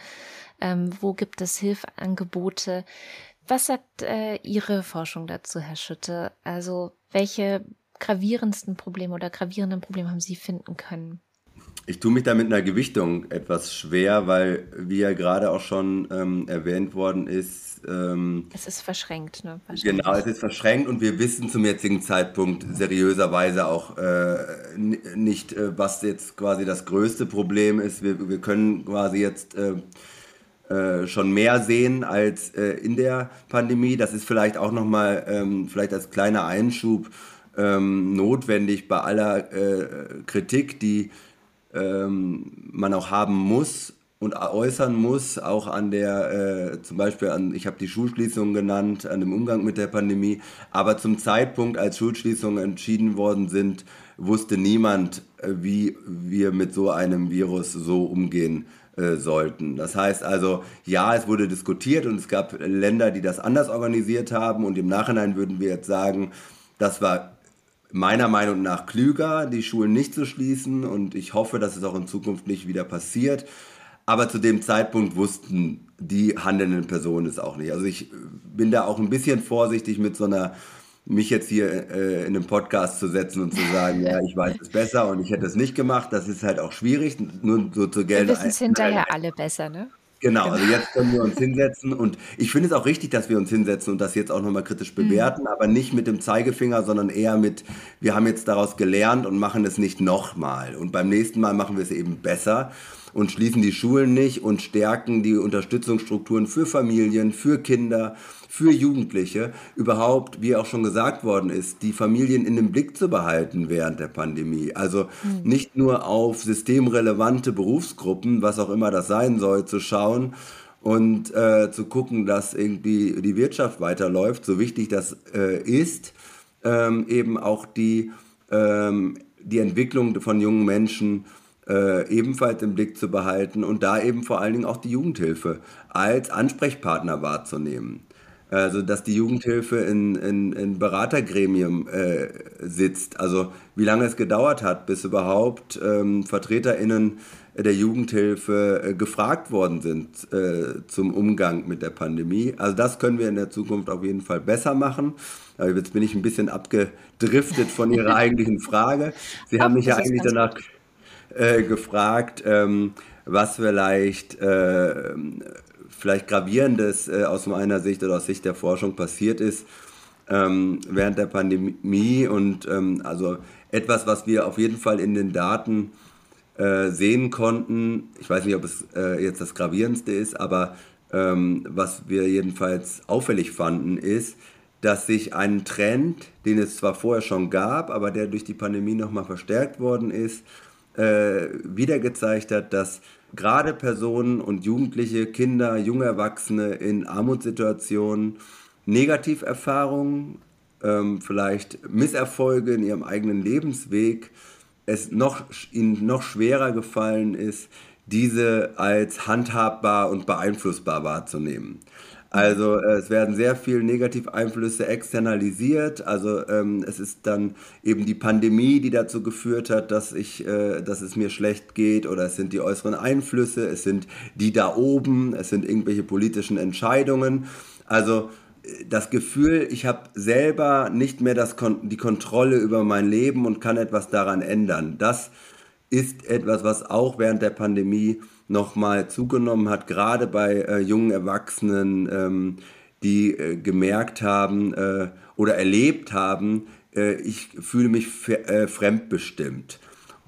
ähm, wo gibt es Hilfangebote? Was sagt äh, Ihre Forschung dazu, Herr Schütte? Also welche gravierendsten Probleme oder gravierenden Probleme haben Sie finden können? Ich tue mich da mit einer Gewichtung etwas schwer, weil, wie ja gerade auch schon ähm, erwähnt worden ist, ähm, es ist verschränkt, ne? Genau, es ist verschränkt und wir wissen zum jetzigen Zeitpunkt seriöserweise auch äh, nicht, äh, was jetzt quasi das größte Problem ist. Wir, wir können quasi jetzt äh, äh schon mehr sehen als äh, in der Pandemie. Das ist vielleicht auch nochmal, ähm, vielleicht als kleiner Einschub ähm, notwendig bei aller äh, Kritik, die ähm, man auch haben muss und äußern muss, auch an der, äh, zum Beispiel an, ich habe die Schulschließung genannt, an dem Umgang mit der Pandemie, aber zum Zeitpunkt, als Schulschließungen entschieden worden sind, wusste niemand, äh, wie wir mit so einem Virus so umgehen äh, sollten. Das heißt also, ja, es wurde diskutiert und es gab Länder, die das anders organisiert haben und im Nachhinein würden wir jetzt sagen, das war meiner Meinung nach klüger, die Schulen nicht zu schließen und ich hoffe, dass es auch in Zukunft nicht wieder passiert. Aber zu dem Zeitpunkt wussten die handelnden Personen es auch nicht. Also ich bin da auch ein bisschen vorsichtig mit so einer mich jetzt hier äh, in einem Podcast zu setzen und zu sagen, ja, ich weiß es besser und ich hätte es nicht gemacht, das ist halt auch schwierig, nur so zu Geld. Wir wissen es hinterher alle besser, ne? Genau, also genau. jetzt können wir uns hinsetzen und ich finde es auch richtig, dass wir uns hinsetzen und das jetzt auch nochmal kritisch mhm. bewerten, mhm. aber nicht mit dem Zeigefinger, sondern eher mit, wir haben jetzt daraus gelernt und machen es nicht nochmal. Und beim nächsten Mal machen wir es eben besser und schließen die Schulen nicht und stärken die Unterstützungsstrukturen für Familien, für Kinder, für Jugendliche, überhaupt, wie auch schon gesagt worden ist, die Familien in den Blick zu behalten während der Pandemie. Also mhm. nicht nur auf systemrelevante Berufsgruppen, was auch immer das sein soll, zu schauen, und äh, zu gucken, dass irgendwie die Wirtschaft weiterläuft, so wichtig das äh, ist, ähm, eben auch die, ähm, die Entwicklung von jungen Menschen äh, ebenfalls im Blick zu behalten und da eben vor allen Dingen auch die Jugendhilfe als Ansprechpartner wahrzunehmen. Also, dass die Jugendhilfe in, in, in Beratergremium äh, sitzt. Also, wie lange es gedauert hat, bis überhaupt ähm, VertreterInnen der Jugendhilfe äh, gefragt worden sind äh, zum Umgang mit der Pandemie. Also, das können wir in der Zukunft auf jeden Fall besser machen. Aber jetzt bin ich ein bisschen abgedriftet von Ihrer eigentlichen Frage. Sie haben mich ja eigentlich danach äh, gefragt, ähm, was vielleicht, äh, vielleicht gravierendes äh, aus meiner Sicht oder aus Sicht der Forschung passiert ist ähm, während der Pandemie und ähm, also etwas, was wir auf jeden Fall in den Daten äh, sehen konnten. Ich weiß nicht, ob es äh, jetzt das gravierendste ist, aber ähm, was wir jedenfalls auffällig fanden, ist, dass sich ein Trend, den es zwar vorher schon gab, aber der durch die Pandemie nochmal verstärkt worden ist, äh, wieder gezeigt hat, dass gerade Personen und Jugendliche, Kinder, junge Erwachsene in Armutssituationen Negativerfahrungen, ähm, vielleicht Misserfolge in ihrem eigenen Lebensweg, es noch, ihnen noch schwerer gefallen ist, diese als handhabbar und beeinflussbar wahrzunehmen. Also äh, es werden sehr viele Negativeinflüsse externalisiert. Also ähm, es ist dann eben die Pandemie, die dazu geführt hat, dass ich, äh, dass es mir schlecht geht, oder es sind die äußeren Einflüsse, es sind die da oben, es sind irgendwelche politischen Entscheidungen. Also das Gefühl, ich habe selber nicht mehr das Kon die Kontrolle über mein Leben und kann etwas daran ändern. Das ist etwas, was auch während der Pandemie nochmal zugenommen hat, gerade bei äh, jungen Erwachsenen, ähm, die äh, gemerkt haben äh, oder erlebt haben, äh, ich fühle mich äh, fremdbestimmt.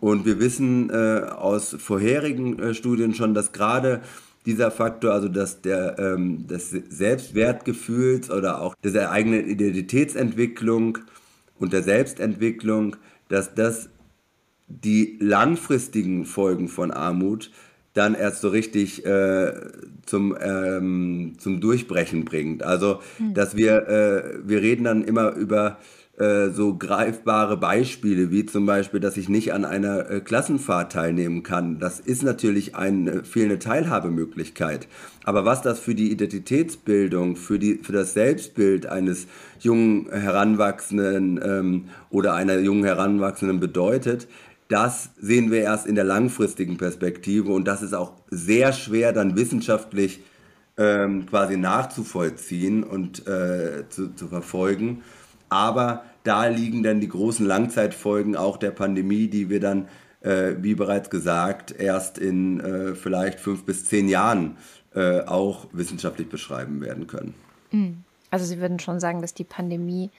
Und wir wissen äh, aus vorherigen Studien schon, dass gerade dieser Faktor, also dass der ähm, des Selbstwertgefühls oder auch der eigenen Identitätsentwicklung und der Selbstentwicklung, dass das die langfristigen Folgen von Armut dann erst so richtig äh, zum, ähm, zum Durchbrechen bringt. Also, mhm. dass wir, äh, wir reden dann immer über äh, so greifbare Beispiele, wie zum Beispiel, dass ich nicht an einer äh, Klassenfahrt teilnehmen kann. Das ist natürlich eine fehlende Teilhabemöglichkeit. Aber was das für die Identitätsbildung, für, die, für das Selbstbild eines jungen Heranwachsenden ähm, oder einer jungen Heranwachsenden bedeutet, das sehen wir erst in der langfristigen Perspektive und das ist auch sehr schwer dann wissenschaftlich ähm, quasi nachzuvollziehen und äh, zu, zu verfolgen. Aber da liegen dann die großen Langzeitfolgen auch der Pandemie, die wir dann, äh, wie bereits gesagt, erst in äh, vielleicht fünf bis zehn Jahren äh, auch wissenschaftlich beschreiben werden können. Mhm. Also Sie würden schon sagen, dass die Pandemie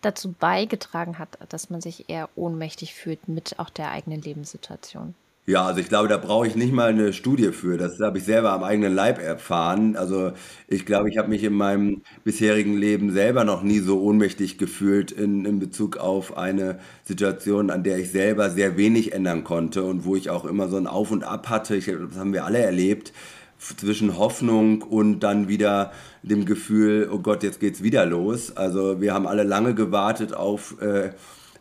dazu beigetragen hat, dass man sich eher ohnmächtig fühlt mit auch der eigenen Lebenssituation. Ja, also ich glaube, da brauche ich nicht mal eine Studie für. Das habe ich selber am eigenen Leib erfahren. Also ich glaube, ich habe mich in meinem bisherigen Leben selber noch nie so ohnmächtig gefühlt in, in Bezug auf eine Situation, an der ich selber sehr wenig ändern konnte und wo ich auch immer so ein Auf und Ab hatte. Ich, das haben wir alle erlebt zwischen Hoffnung und dann wieder dem Gefühl, oh Gott, jetzt geht's wieder los. Also wir haben alle lange gewartet auf äh,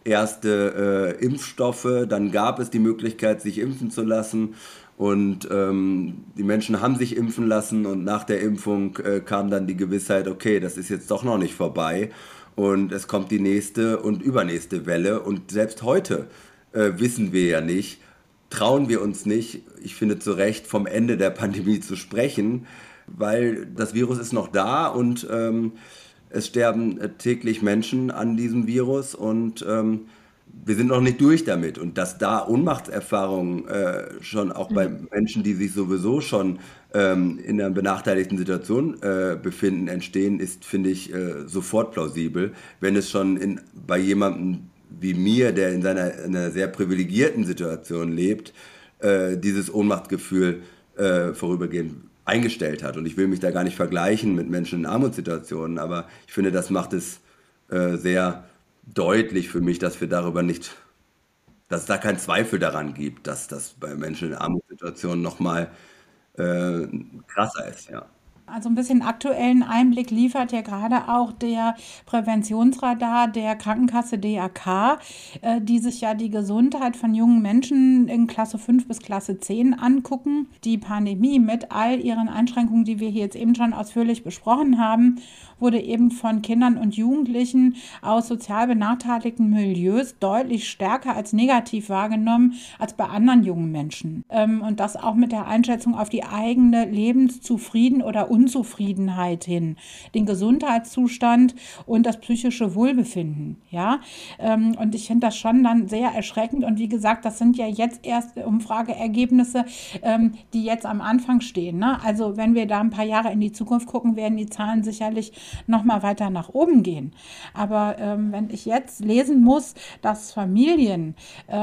erste äh, Impfstoffe, dann gab es die Möglichkeit, sich impfen zu lassen. Und ähm, die Menschen haben sich impfen lassen. Und nach der Impfung äh, kam dann die Gewissheit, okay, das ist jetzt doch noch nicht vorbei. Und es kommt die nächste und übernächste Welle. Und selbst heute äh, wissen wir ja nicht, trauen wir uns nicht, ich finde zu Recht, vom Ende der Pandemie zu sprechen, weil das Virus ist noch da und ähm, es sterben täglich Menschen an diesem Virus und ähm, wir sind noch nicht durch damit. Und dass da Ohnmachtserfahrungen äh, schon auch bei mhm. Menschen, die sich sowieso schon ähm, in einer benachteiligten Situation äh, befinden, entstehen, ist, finde ich, äh, sofort plausibel. Wenn es schon in, bei jemandem wie mir, der in seiner in einer sehr privilegierten Situation lebt, äh, dieses Ohnmachtgefühl äh, vorübergehend eingestellt hat. Und ich will mich da gar nicht vergleichen mit Menschen in Armutssituationen, aber ich finde, das macht es äh, sehr deutlich für mich, dass wir darüber nicht, dass es da keinen Zweifel daran gibt, dass das bei Menschen in Armutssituationen nochmal äh, krasser ist, ja. Also ein bisschen aktuellen Einblick liefert ja gerade auch der Präventionsradar der Krankenkasse DAK, äh, die sich ja die Gesundheit von jungen Menschen in Klasse 5 bis Klasse 10 angucken. Die Pandemie mit all ihren Einschränkungen, die wir hier jetzt eben schon ausführlich besprochen haben wurde eben von Kindern und Jugendlichen aus sozial benachteiligten Milieus deutlich stärker als negativ wahrgenommen als bei anderen jungen Menschen. Ähm, und das auch mit der Einschätzung auf die eigene Lebenszufrieden oder Unzufriedenheit hin, den Gesundheitszustand und das psychische Wohlbefinden. Ja, ähm, und ich finde das schon dann sehr erschreckend. Und wie gesagt, das sind ja jetzt erst Umfrageergebnisse, ähm, die jetzt am Anfang stehen. Ne? Also wenn wir da ein paar Jahre in die Zukunft gucken, werden die Zahlen sicherlich noch mal weiter nach oben gehen. Aber ähm, wenn ich jetzt lesen muss, dass Familien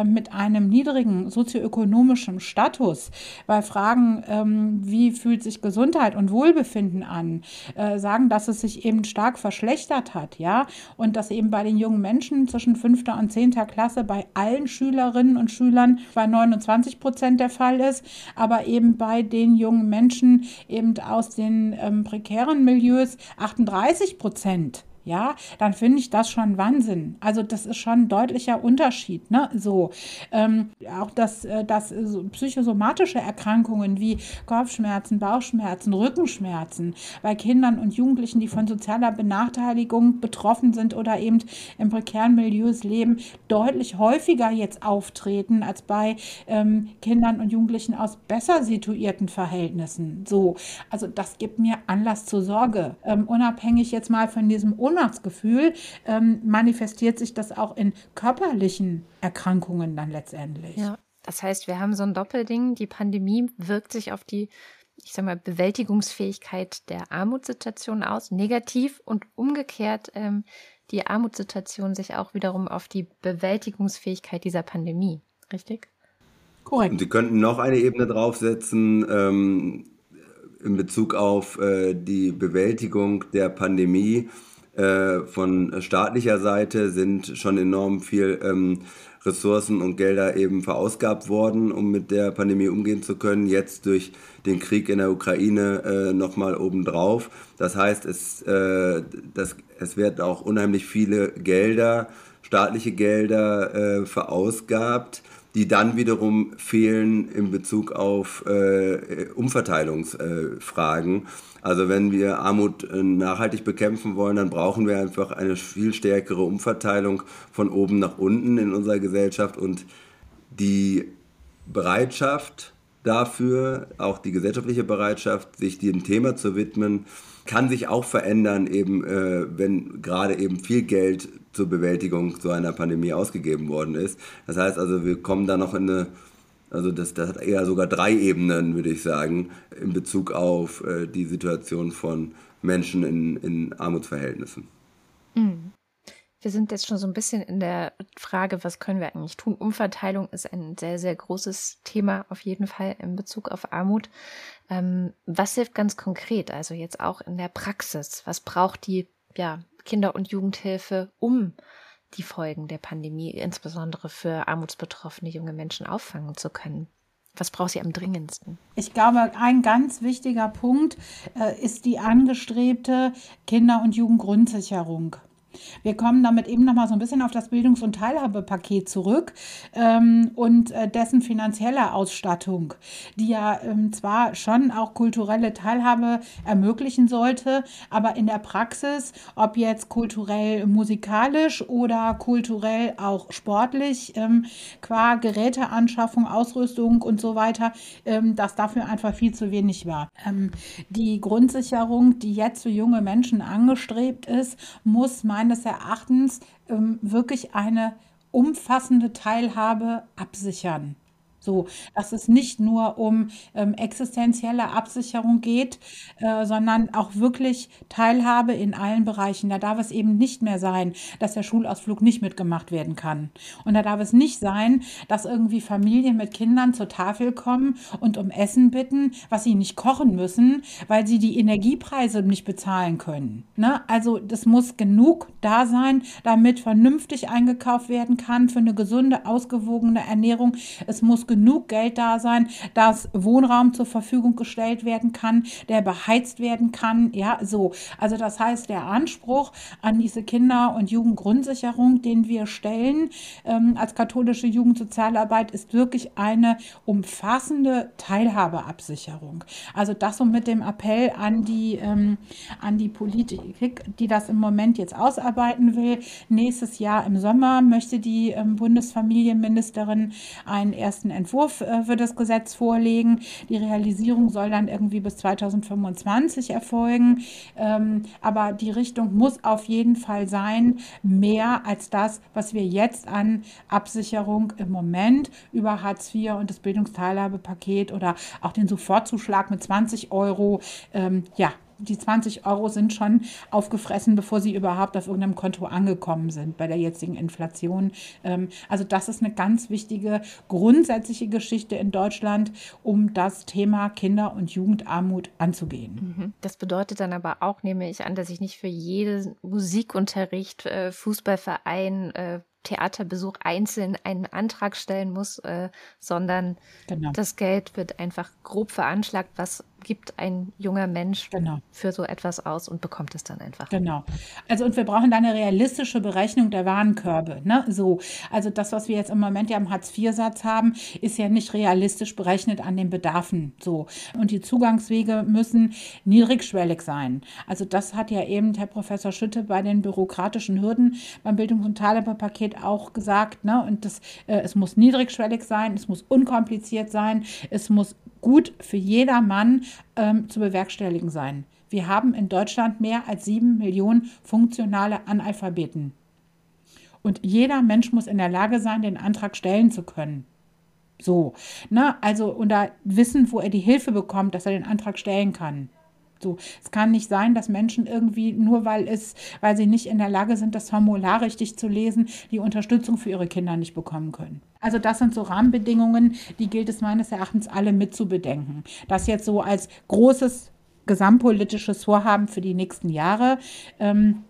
mit einem niedrigen sozioökonomischen Status bei Fragen, wie fühlt sich Gesundheit und Wohlbefinden an, äh, sagen, dass es sich eben stark verschlechtert hat, ja, und dass eben bei den jungen Menschen zwischen 5. und 10. Klasse bei allen Schülerinnen und Schülern bei 29 Prozent der Fall ist, aber eben bei den jungen Menschen eben aus den ähm, prekären Milieus 38 30 Prozent ja, dann finde ich das schon Wahnsinn. Also das ist schon ein deutlicher Unterschied. Ne? So, ähm, auch dass, äh, dass so psychosomatische Erkrankungen wie Kopfschmerzen, Bauchschmerzen, Rückenschmerzen bei Kindern und Jugendlichen, die von sozialer Benachteiligung betroffen sind oder eben im prekären Milieus leben, deutlich häufiger jetzt auftreten als bei ähm, Kindern und Jugendlichen aus besser situierten Verhältnissen. So, also das gibt mir Anlass zur Sorge. Ähm, unabhängig jetzt mal von diesem Un Ohnmachtsgefühl ähm, manifestiert sich das auch in körperlichen Erkrankungen dann letztendlich. Ja, das heißt, wir haben so ein Doppelding. Die Pandemie wirkt sich auf die ich sag mal, Bewältigungsfähigkeit der Armutssituation aus, negativ und umgekehrt ähm, die Armutssituation sich auch wiederum auf die Bewältigungsfähigkeit dieser Pandemie. Richtig? Korrekt. Und Sie könnten noch eine Ebene draufsetzen ähm, in Bezug auf äh, die Bewältigung der Pandemie. Äh, von staatlicher Seite sind schon enorm viel ähm, Ressourcen und Gelder eben verausgabt worden, um mit der Pandemie umgehen zu können. Jetzt durch den Krieg in der Ukraine äh, nochmal obendrauf. Das heißt, es, äh, das, es werden auch unheimlich viele Gelder, staatliche Gelder äh, verausgabt die dann wiederum fehlen in Bezug auf äh, Umverteilungsfragen. Äh, also wenn wir Armut äh, nachhaltig bekämpfen wollen, dann brauchen wir einfach eine viel stärkere Umverteilung von oben nach unten in unserer Gesellschaft und die Bereitschaft dafür, auch die gesellschaftliche Bereitschaft, sich dem Thema zu widmen, kann sich auch verändern, eben äh, wenn gerade eben viel Geld zur Bewältigung so einer Pandemie ausgegeben worden ist. Das heißt also, wir kommen da noch in eine, also das, das hat eher sogar drei Ebenen, würde ich sagen, in Bezug auf äh, die Situation von Menschen in, in Armutsverhältnissen. Mhm. Wir sind jetzt schon so ein bisschen in der Frage, was können wir eigentlich tun? Umverteilung ist ein sehr, sehr großes Thema auf jeden Fall in Bezug auf Armut. Ähm, was hilft ganz konkret, also jetzt auch in der Praxis? Was braucht die ja, Kinder- und Jugendhilfe, um die Folgen der Pandemie, insbesondere für armutsbetroffene junge Menschen, auffangen zu können? Was braucht sie am dringendsten? Ich glaube, ein ganz wichtiger Punkt äh, ist die angestrebte Kinder- und Jugendgrundsicherung. Wir kommen damit eben nochmal so ein bisschen auf das Bildungs- und Teilhabepaket zurück ähm, und äh, dessen finanzielle Ausstattung, die ja ähm, zwar schon auch kulturelle Teilhabe ermöglichen sollte, aber in der Praxis, ob jetzt kulturell musikalisch oder kulturell auch sportlich, ähm, qua Geräteanschaffung, Ausrüstung und so weiter, ähm, dass dafür einfach viel zu wenig war. Ähm, die Grundsicherung, die jetzt für junge Menschen angestrebt ist, muss meines Erachtens ähm, wirklich eine umfassende Teilhabe absichern. So, dass es nicht nur um ähm, existenzielle Absicherung geht, äh, sondern auch wirklich Teilhabe in allen Bereichen. Da darf es eben nicht mehr sein, dass der Schulausflug nicht mitgemacht werden kann. Und da darf es nicht sein, dass irgendwie Familien mit Kindern zur Tafel kommen und um Essen bitten, was sie nicht kochen müssen, weil sie die Energiepreise nicht bezahlen können. Ne? Also das muss genug da sein, damit vernünftig eingekauft werden kann für eine gesunde, ausgewogene Ernährung. Es muss genug genug Geld da sein, dass Wohnraum zur Verfügung gestellt werden kann, der beheizt werden kann. Ja, so. Also das heißt, der Anspruch an diese Kinder- und Jugendgrundsicherung, den wir stellen ähm, als katholische Jugendsozialarbeit, ist wirklich eine umfassende Teilhabeabsicherung. Also das so mit dem Appell an die, ähm, an die Politik, die das im Moment jetzt ausarbeiten will. Nächstes Jahr im Sommer möchte die ähm, Bundesfamilienministerin einen ersten Entwurf Entwurf äh, für das Gesetz vorlegen. Die Realisierung soll dann irgendwie bis 2025 erfolgen. Ähm, aber die Richtung muss auf jeden Fall sein, mehr als das, was wir jetzt an Absicherung im Moment über Hartz IV und das Bildungsteilhabepaket oder auch den Sofortzuschlag mit 20 Euro ähm, ja, die 20 Euro sind schon aufgefressen, bevor sie überhaupt auf irgendeinem Konto angekommen sind bei der jetzigen Inflation. Ähm, also das ist eine ganz wichtige grundsätzliche Geschichte in Deutschland, um das Thema Kinder- und Jugendarmut anzugehen. Mhm. Das bedeutet dann aber auch, nehme ich an, dass ich nicht für jeden Musikunterricht, äh, Fußballverein, äh, Theaterbesuch einzeln einen Antrag stellen muss, äh, sondern genau. das Geld wird einfach grob veranschlagt, was gibt ein junger Mensch genau. für so etwas aus und bekommt es dann einfach. Genau. Also und wir brauchen da eine realistische Berechnung der Warenkörbe. Ne? So, also das, was wir jetzt im Moment ja im Hartz-IV-Satz haben, ist ja nicht realistisch berechnet an den Bedarfen. So. Und die Zugangswege müssen niedrigschwellig sein. Also das hat ja eben Herr Professor Schütte bei den bürokratischen Hürden beim Bildungs- und Teilhabepaket auch gesagt. Ne? Und das, äh, es muss niedrigschwellig sein, es muss unkompliziert sein, es muss gut für jedermann ähm, zu bewerkstelligen sein. Wir haben in Deutschland mehr als sieben Millionen funktionale Analphabeten. Und jeder Mensch muss in der Lage sein, den Antrag stellen zu können. So, ne, also und da wissen, wo er die Hilfe bekommt, dass er den Antrag stellen kann. So, es kann nicht sein, dass Menschen irgendwie nur weil es, weil sie nicht in der Lage sind, das Formular richtig zu lesen, die Unterstützung für ihre Kinder nicht bekommen können. Also das sind so Rahmenbedingungen, die gilt es meines Erachtens alle mitzubedenken. Das jetzt so als großes gesamtpolitisches Vorhaben für die nächsten Jahre. Ähm,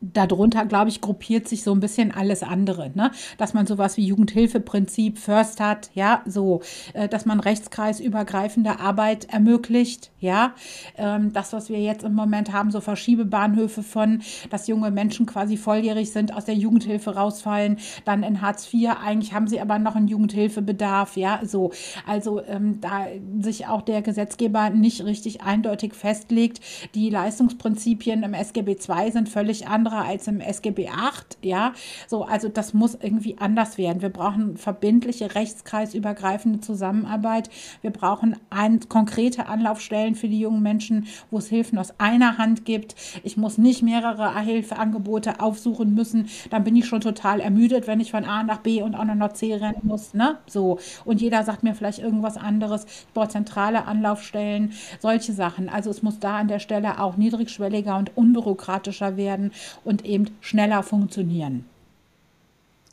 darunter, glaube ich, gruppiert sich so ein bisschen alles andere, ne? Dass man sowas wie Jugendhilfeprinzip First hat, ja, so, äh, dass man rechtskreisübergreifende Arbeit ermöglicht, ja. Ähm, das, was wir jetzt im Moment haben, so Verschiebebahnhöfe von, dass junge Menschen quasi volljährig sind, aus der Jugendhilfe rausfallen, dann in Hartz IV, eigentlich haben sie aber noch einen Jugendhilfebedarf, ja, so. Also ähm, da sich auch der Gesetzgeber nicht richtig eindeutig festlegt, die Leistungsprinzipien im SGB II sind völlig anders anderer als im SGB 8. Ja, so, also das muss irgendwie anders werden. Wir brauchen verbindliche, rechtskreisübergreifende Zusammenarbeit. Wir brauchen ein, konkrete Anlaufstellen für die jungen Menschen, wo es Hilfen aus einer Hand gibt. Ich muss nicht mehrere Hilfeangebote aufsuchen müssen. Dann bin ich schon total ermüdet, wenn ich von A nach B und auch noch nach C rennen muss. Ne? So. Und jeder sagt mir vielleicht irgendwas anderes. Ich brauche zentrale Anlaufstellen, solche Sachen. Also es muss da an der Stelle auch niedrigschwelliger und unbürokratischer werden und eben schneller funktionieren.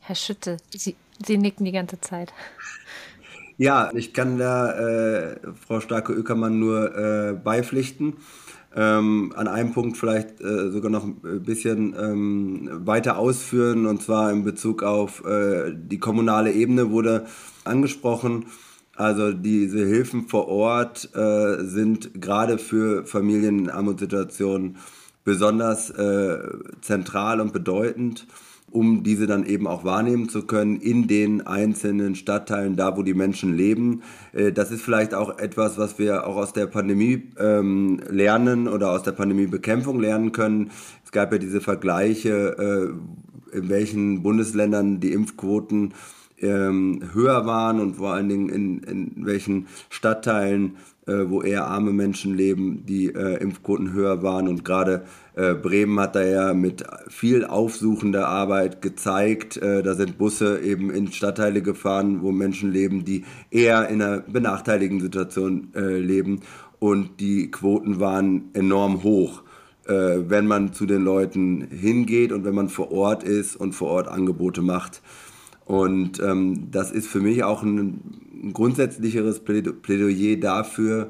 Herr Schütte, Sie, Sie nicken die ganze Zeit. Ja, ich kann da äh, Frau Starke-Ökermann nur äh, beipflichten. Ähm, an einem Punkt vielleicht äh, sogar noch ein bisschen ähm, weiter ausführen, und zwar in Bezug auf äh, die kommunale Ebene wurde angesprochen. Also diese Hilfen vor Ort äh, sind gerade für Familien in Armutssituationen besonders äh, zentral und bedeutend um diese dann eben auch wahrnehmen zu können in den einzelnen Stadtteilen, da wo die Menschen leben. Äh, das ist vielleicht auch etwas, was wir auch aus der Pandemie ähm, lernen oder aus der Pandemiebekämpfung lernen können. Es gab ja diese Vergleiche, äh, in welchen Bundesländern die Impfquoten ähm, höher waren und vor allen Dingen in, in welchen Stadtteilen, äh, wo eher arme Menschen leben, die äh, Impfquoten höher waren. Und gerade äh, Bremen hat da ja mit viel aufsuchender Arbeit gezeigt. Äh, da sind Busse eben in Stadtteile gefahren, wo Menschen leben, die eher in einer benachteiligten Situation äh, leben. Und die Quoten waren enorm hoch äh, wenn man zu den Leuten hingeht und wenn man vor Ort ist und vor Ort Angebote macht. Und ähm, das ist für mich auch ein, grundsätzlicheres Plädoyer dafür,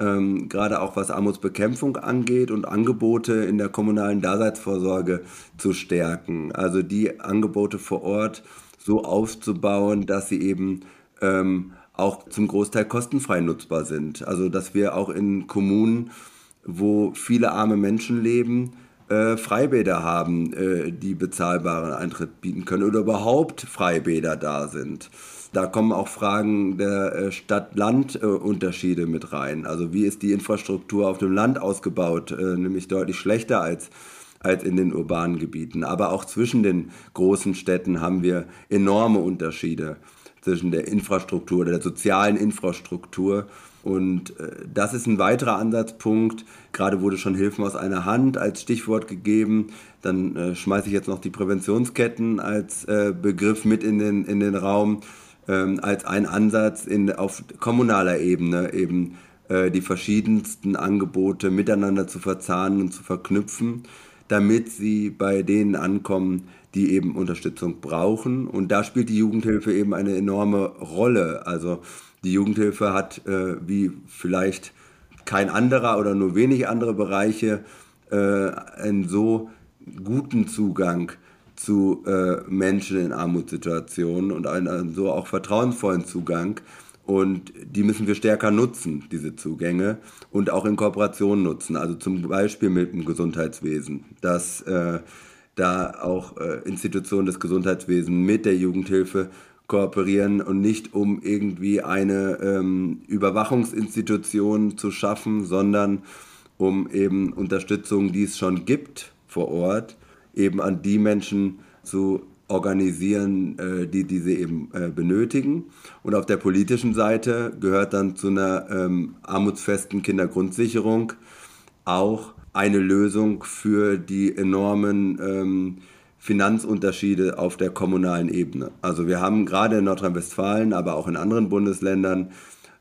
ähm, gerade auch was Armutsbekämpfung angeht und Angebote in der kommunalen Daseinsvorsorge zu stärken. Also die Angebote vor Ort so aufzubauen, dass sie eben ähm, auch zum Großteil kostenfrei nutzbar sind. Also dass wir auch in Kommunen, wo viele arme Menschen leben, äh, Freibäder haben, äh, die bezahlbaren Eintritt bieten können oder überhaupt Freibäder da sind. Da kommen auch Fragen der äh, Stadt-Land-Unterschiede mit rein. Also wie ist die Infrastruktur auf dem Land ausgebaut? Äh, nämlich deutlich schlechter als als in den urbanen Gebieten. Aber auch zwischen den großen Städten haben wir enorme Unterschiede zwischen der Infrastruktur, der sozialen Infrastruktur und äh, das ist ein weiterer Ansatzpunkt. Gerade wurde schon Hilfen aus einer Hand als Stichwort gegeben. Dann äh, schmeiße ich jetzt noch die Präventionsketten als äh, Begriff mit in den, in den Raum, ähm, als ein Ansatz in, auf kommunaler Ebene eben die verschiedensten Angebote miteinander zu verzahnen und zu verknüpfen, damit sie bei denen ankommen, die eben Unterstützung brauchen. Und da spielt die Jugendhilfe eben eine enorme Rolle. Also die Jugendhilfe hat, äh, wie vielleicht kein anderer oder nur wenig andere Bereiche, äh, einen so guten Zugang zu äh, Menschen in Armutssituationen und einen, einen so auch vertrauensvollen Zugang. Und die müssen wir stärker nutzen, diese Zugänge, und auch in Kooperation nutzen. Also zum Beispiel mit dem Gesundheitswesen, dass äh, da auch äh, Institutionen des Gesundheitswesens mit der Jugendhilfe kooperieren und nicht um irgendwie eine ähm, Überwachungsinstitution zu schaffen, sondern um eben Unterstützung, die es schon gibt vor Ort, eben an die Menschen zu organisieren, äh, die diese eben äh, benötigen. Und auf der politischen Seite gehört dann zu einer ähm, armutsfesten Kindergrundsicherung auch eine Lösung für die enormen ähm, Finanzunterschiede auf der kommunalen Ebene. Also wir haben gerade in Nordrhein-Westfalen, aber auch in anderen Bundesländern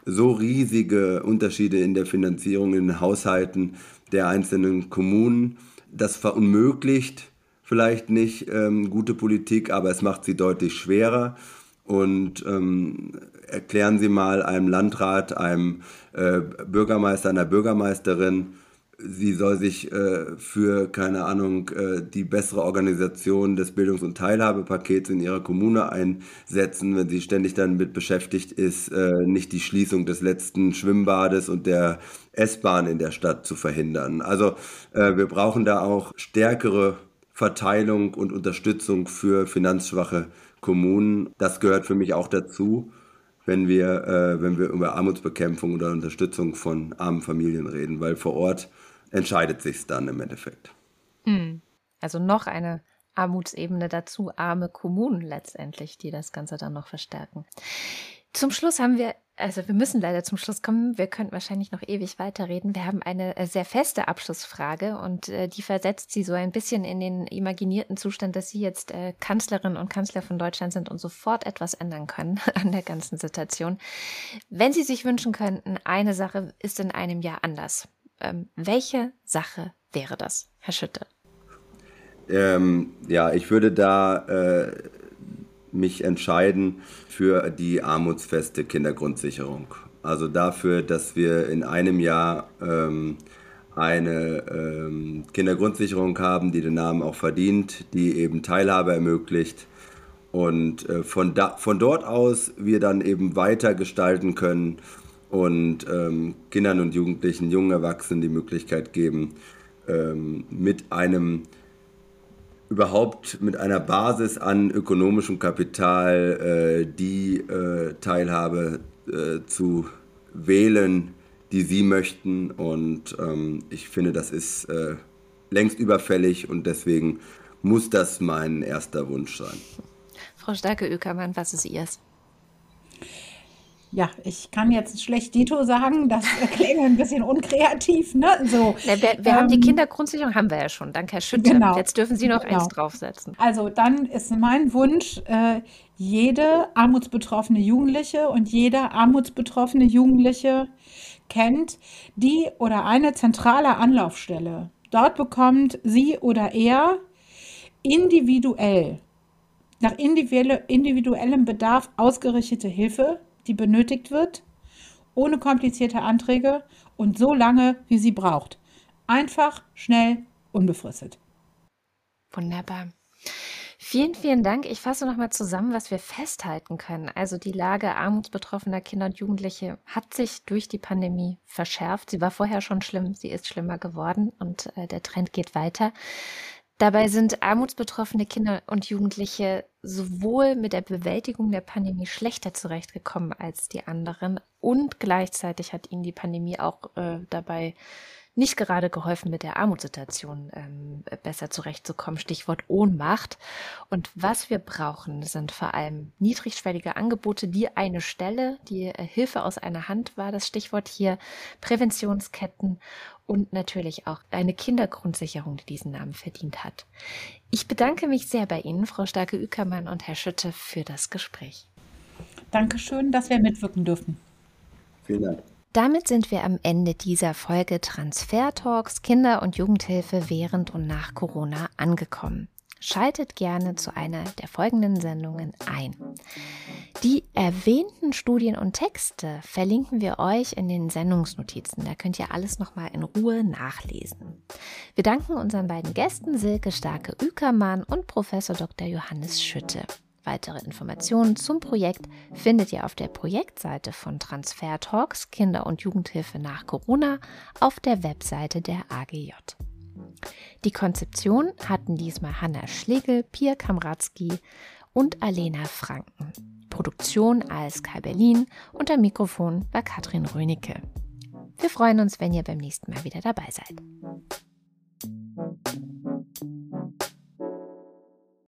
so riesige Unterschiede in der Finanzierung in den Haushalten der einzelnen Kommunen. Das verunmöglicht vielleicht nicht ähm, gute Politik, aber es macht sie deutlich schwerer. Und ähm, erklären Sie mal einem Landrat, einem äh, Bürgermeister, einer Bürgermeisterin, sie soll sich äh, für, keine Ahnung, äh, die bessere Organisation des Bildungs- und Teilhabepakets in ihrer Kommune einsetzen, wenn sie ständig damit beschäftigt ist, äh, nicht die Schließung des letzten Schwimmbades und der S-Bahn in der Stadt zu verhindern. Also äh, wir brauchen da auch stärkere Verteilung und Unterstützung für finanzschwache Kommunen. Das gehört für mich auch dazu wenn wir, äh, wenn wir über Armutsbekämpfung oder Unterstützung von armen Familien reden, weil vor Ort entscheidet sich dann im Endeffekt. Hm. Also noch eine Armutsebene dazu, arme Kommunen letztendlich, die das Ganze dann noch verstärken. Zum Schluss haben wir, also wir müssen leider zum Schluss kommen, wir könnten wahrscheinlich noch ewig weiterreden. Wir haben eine äh, sehr feste Abschlussfrage und äh, die versetzt Sie so ein bisschen in den imaginierten Zustand, dass Sie jetzt äh, Kanzlerin und Kanzler von Deutschland sind und sofort etwas ändern können an der ganzen Situation. Wenn Sie sich wünschen könnten, eine Sache ist in einem Jahr anders. Ähm, welche Sache wäre das, Herr Schütte? Ähm, ja, ich würde da äh, mich entscheiden für die armutsfeste Kindergrundsicherung. Also dafür, dass wir in einem Jahr ähm, eine ähm, Kindergrundsicherung haben, die den Namen auch verdient, die eben Teilhabe ermöglicht und äh, von, da, von dort aus wir dann eben weiter gestalten können und ähm, Kindern und Jugendlichen, jungen Erwachsenen die Möglichkeit geben, ähm, mit einem überhaupt mit einer Basis an ökonomischem Kapital äh, die äh, Teilhabe äh, zu wählen, die sie möchten. Und ähm, ich finde, das ist äh, längst überfällig und deswegen muss das mein erster Wunsch sein. Frau Starke-Ökermann, was ist Ihrs? Ja, ich kann jetzt schlecht Dito sagen, das klingt ein bisschen unkreativ, ne? So, Na, wir, wir ähm, haben die ähm, Kindergrundsicherung, haben wir ja schon, danke Herr Schütte. Genau, jetzt dürfen Sie noch genau. eins draufsetzen. Also dann ist mein Wunsch, äh, jede armutsbetroffene Jugendliche und jeder armutsbetroffene Jugendliche kennt die oder eine zentrale Anlaufstelle. Dort bekommt sie oder er individuell, nach individuellem Bedarf ausgerichtete Hilfe die benötigt wird, ohne komplizierte Anträge und so lange, wie sie braucht. Einfach, schnell, unbefristet. Wunderbar. Vielen, vielen Dank. Ich fasse nochmal zusammen, was wir festhalten können. Also die Lage armutsbetroffener Kinder und Jugendliche hat sich durch die Pandemie verschärft. Sie war vorher schon schlimm, sie ist schlimmer geworden und äh, der Trend geht weiter. Dabei sind armutsbetroffene Kinder und Jugendliche sowohl mit der Bewältigung der Pandemie schlechter zurechtgekommen als die anderen und gleichzeitig hat ihnen die Pandemie auch äh, dabei nicht gerade geholfen, mit der Armutssituation ähm, besser zurechtzukommen. Stichwort Ohnmacht. Und was wir brauchen, sind vor allem niedrigschwellige Angebote, die eine Stelle, die äh, Hilfe aus einer Hand war das Stichwort hier, Präventionsketten und natürlich auch eine Kindergrundsicherung, die diesen Namen verdient hat. Ich bedanke mich sehr bei Ihnen, Frau Starke-Ückermann und Herr Schütte, für das Gespräch. Dankeschön, dass wir mitwirken durften. Vielen Dank. Damit sind wir am Ende dieser Folge Transfer Talks Kinder- und Jugendhilfe während und nach Corona angekommen. Schaltet gerne zu einer der folgenden Sendungen ein. Die erwähnten Studien und Texte verlinken wir euch in den Sendungsnotizen. Da könnt ihr alles nochmal in Ruhe nachlesen. Wir danken unseren beiden Gästen Silke Starke-Ükermann und Professor Dr. Johannes Schütte. Weitere Informationen zum Projekt findet ihr auf der Projektseite von Transfer Talks Kinder- und Jugendhilfe nach Corona auf der Webseite der AGJ. Die Konzeption hatten diesmal Hanna Schlegel, Pia Kamratzki und Alena Franken. Produktion als Kai Berlin und am Mikrofon war Katrin Rönecke. Wir freuen uns, wenn ihr beim nächsten Mal wieder dabei seid.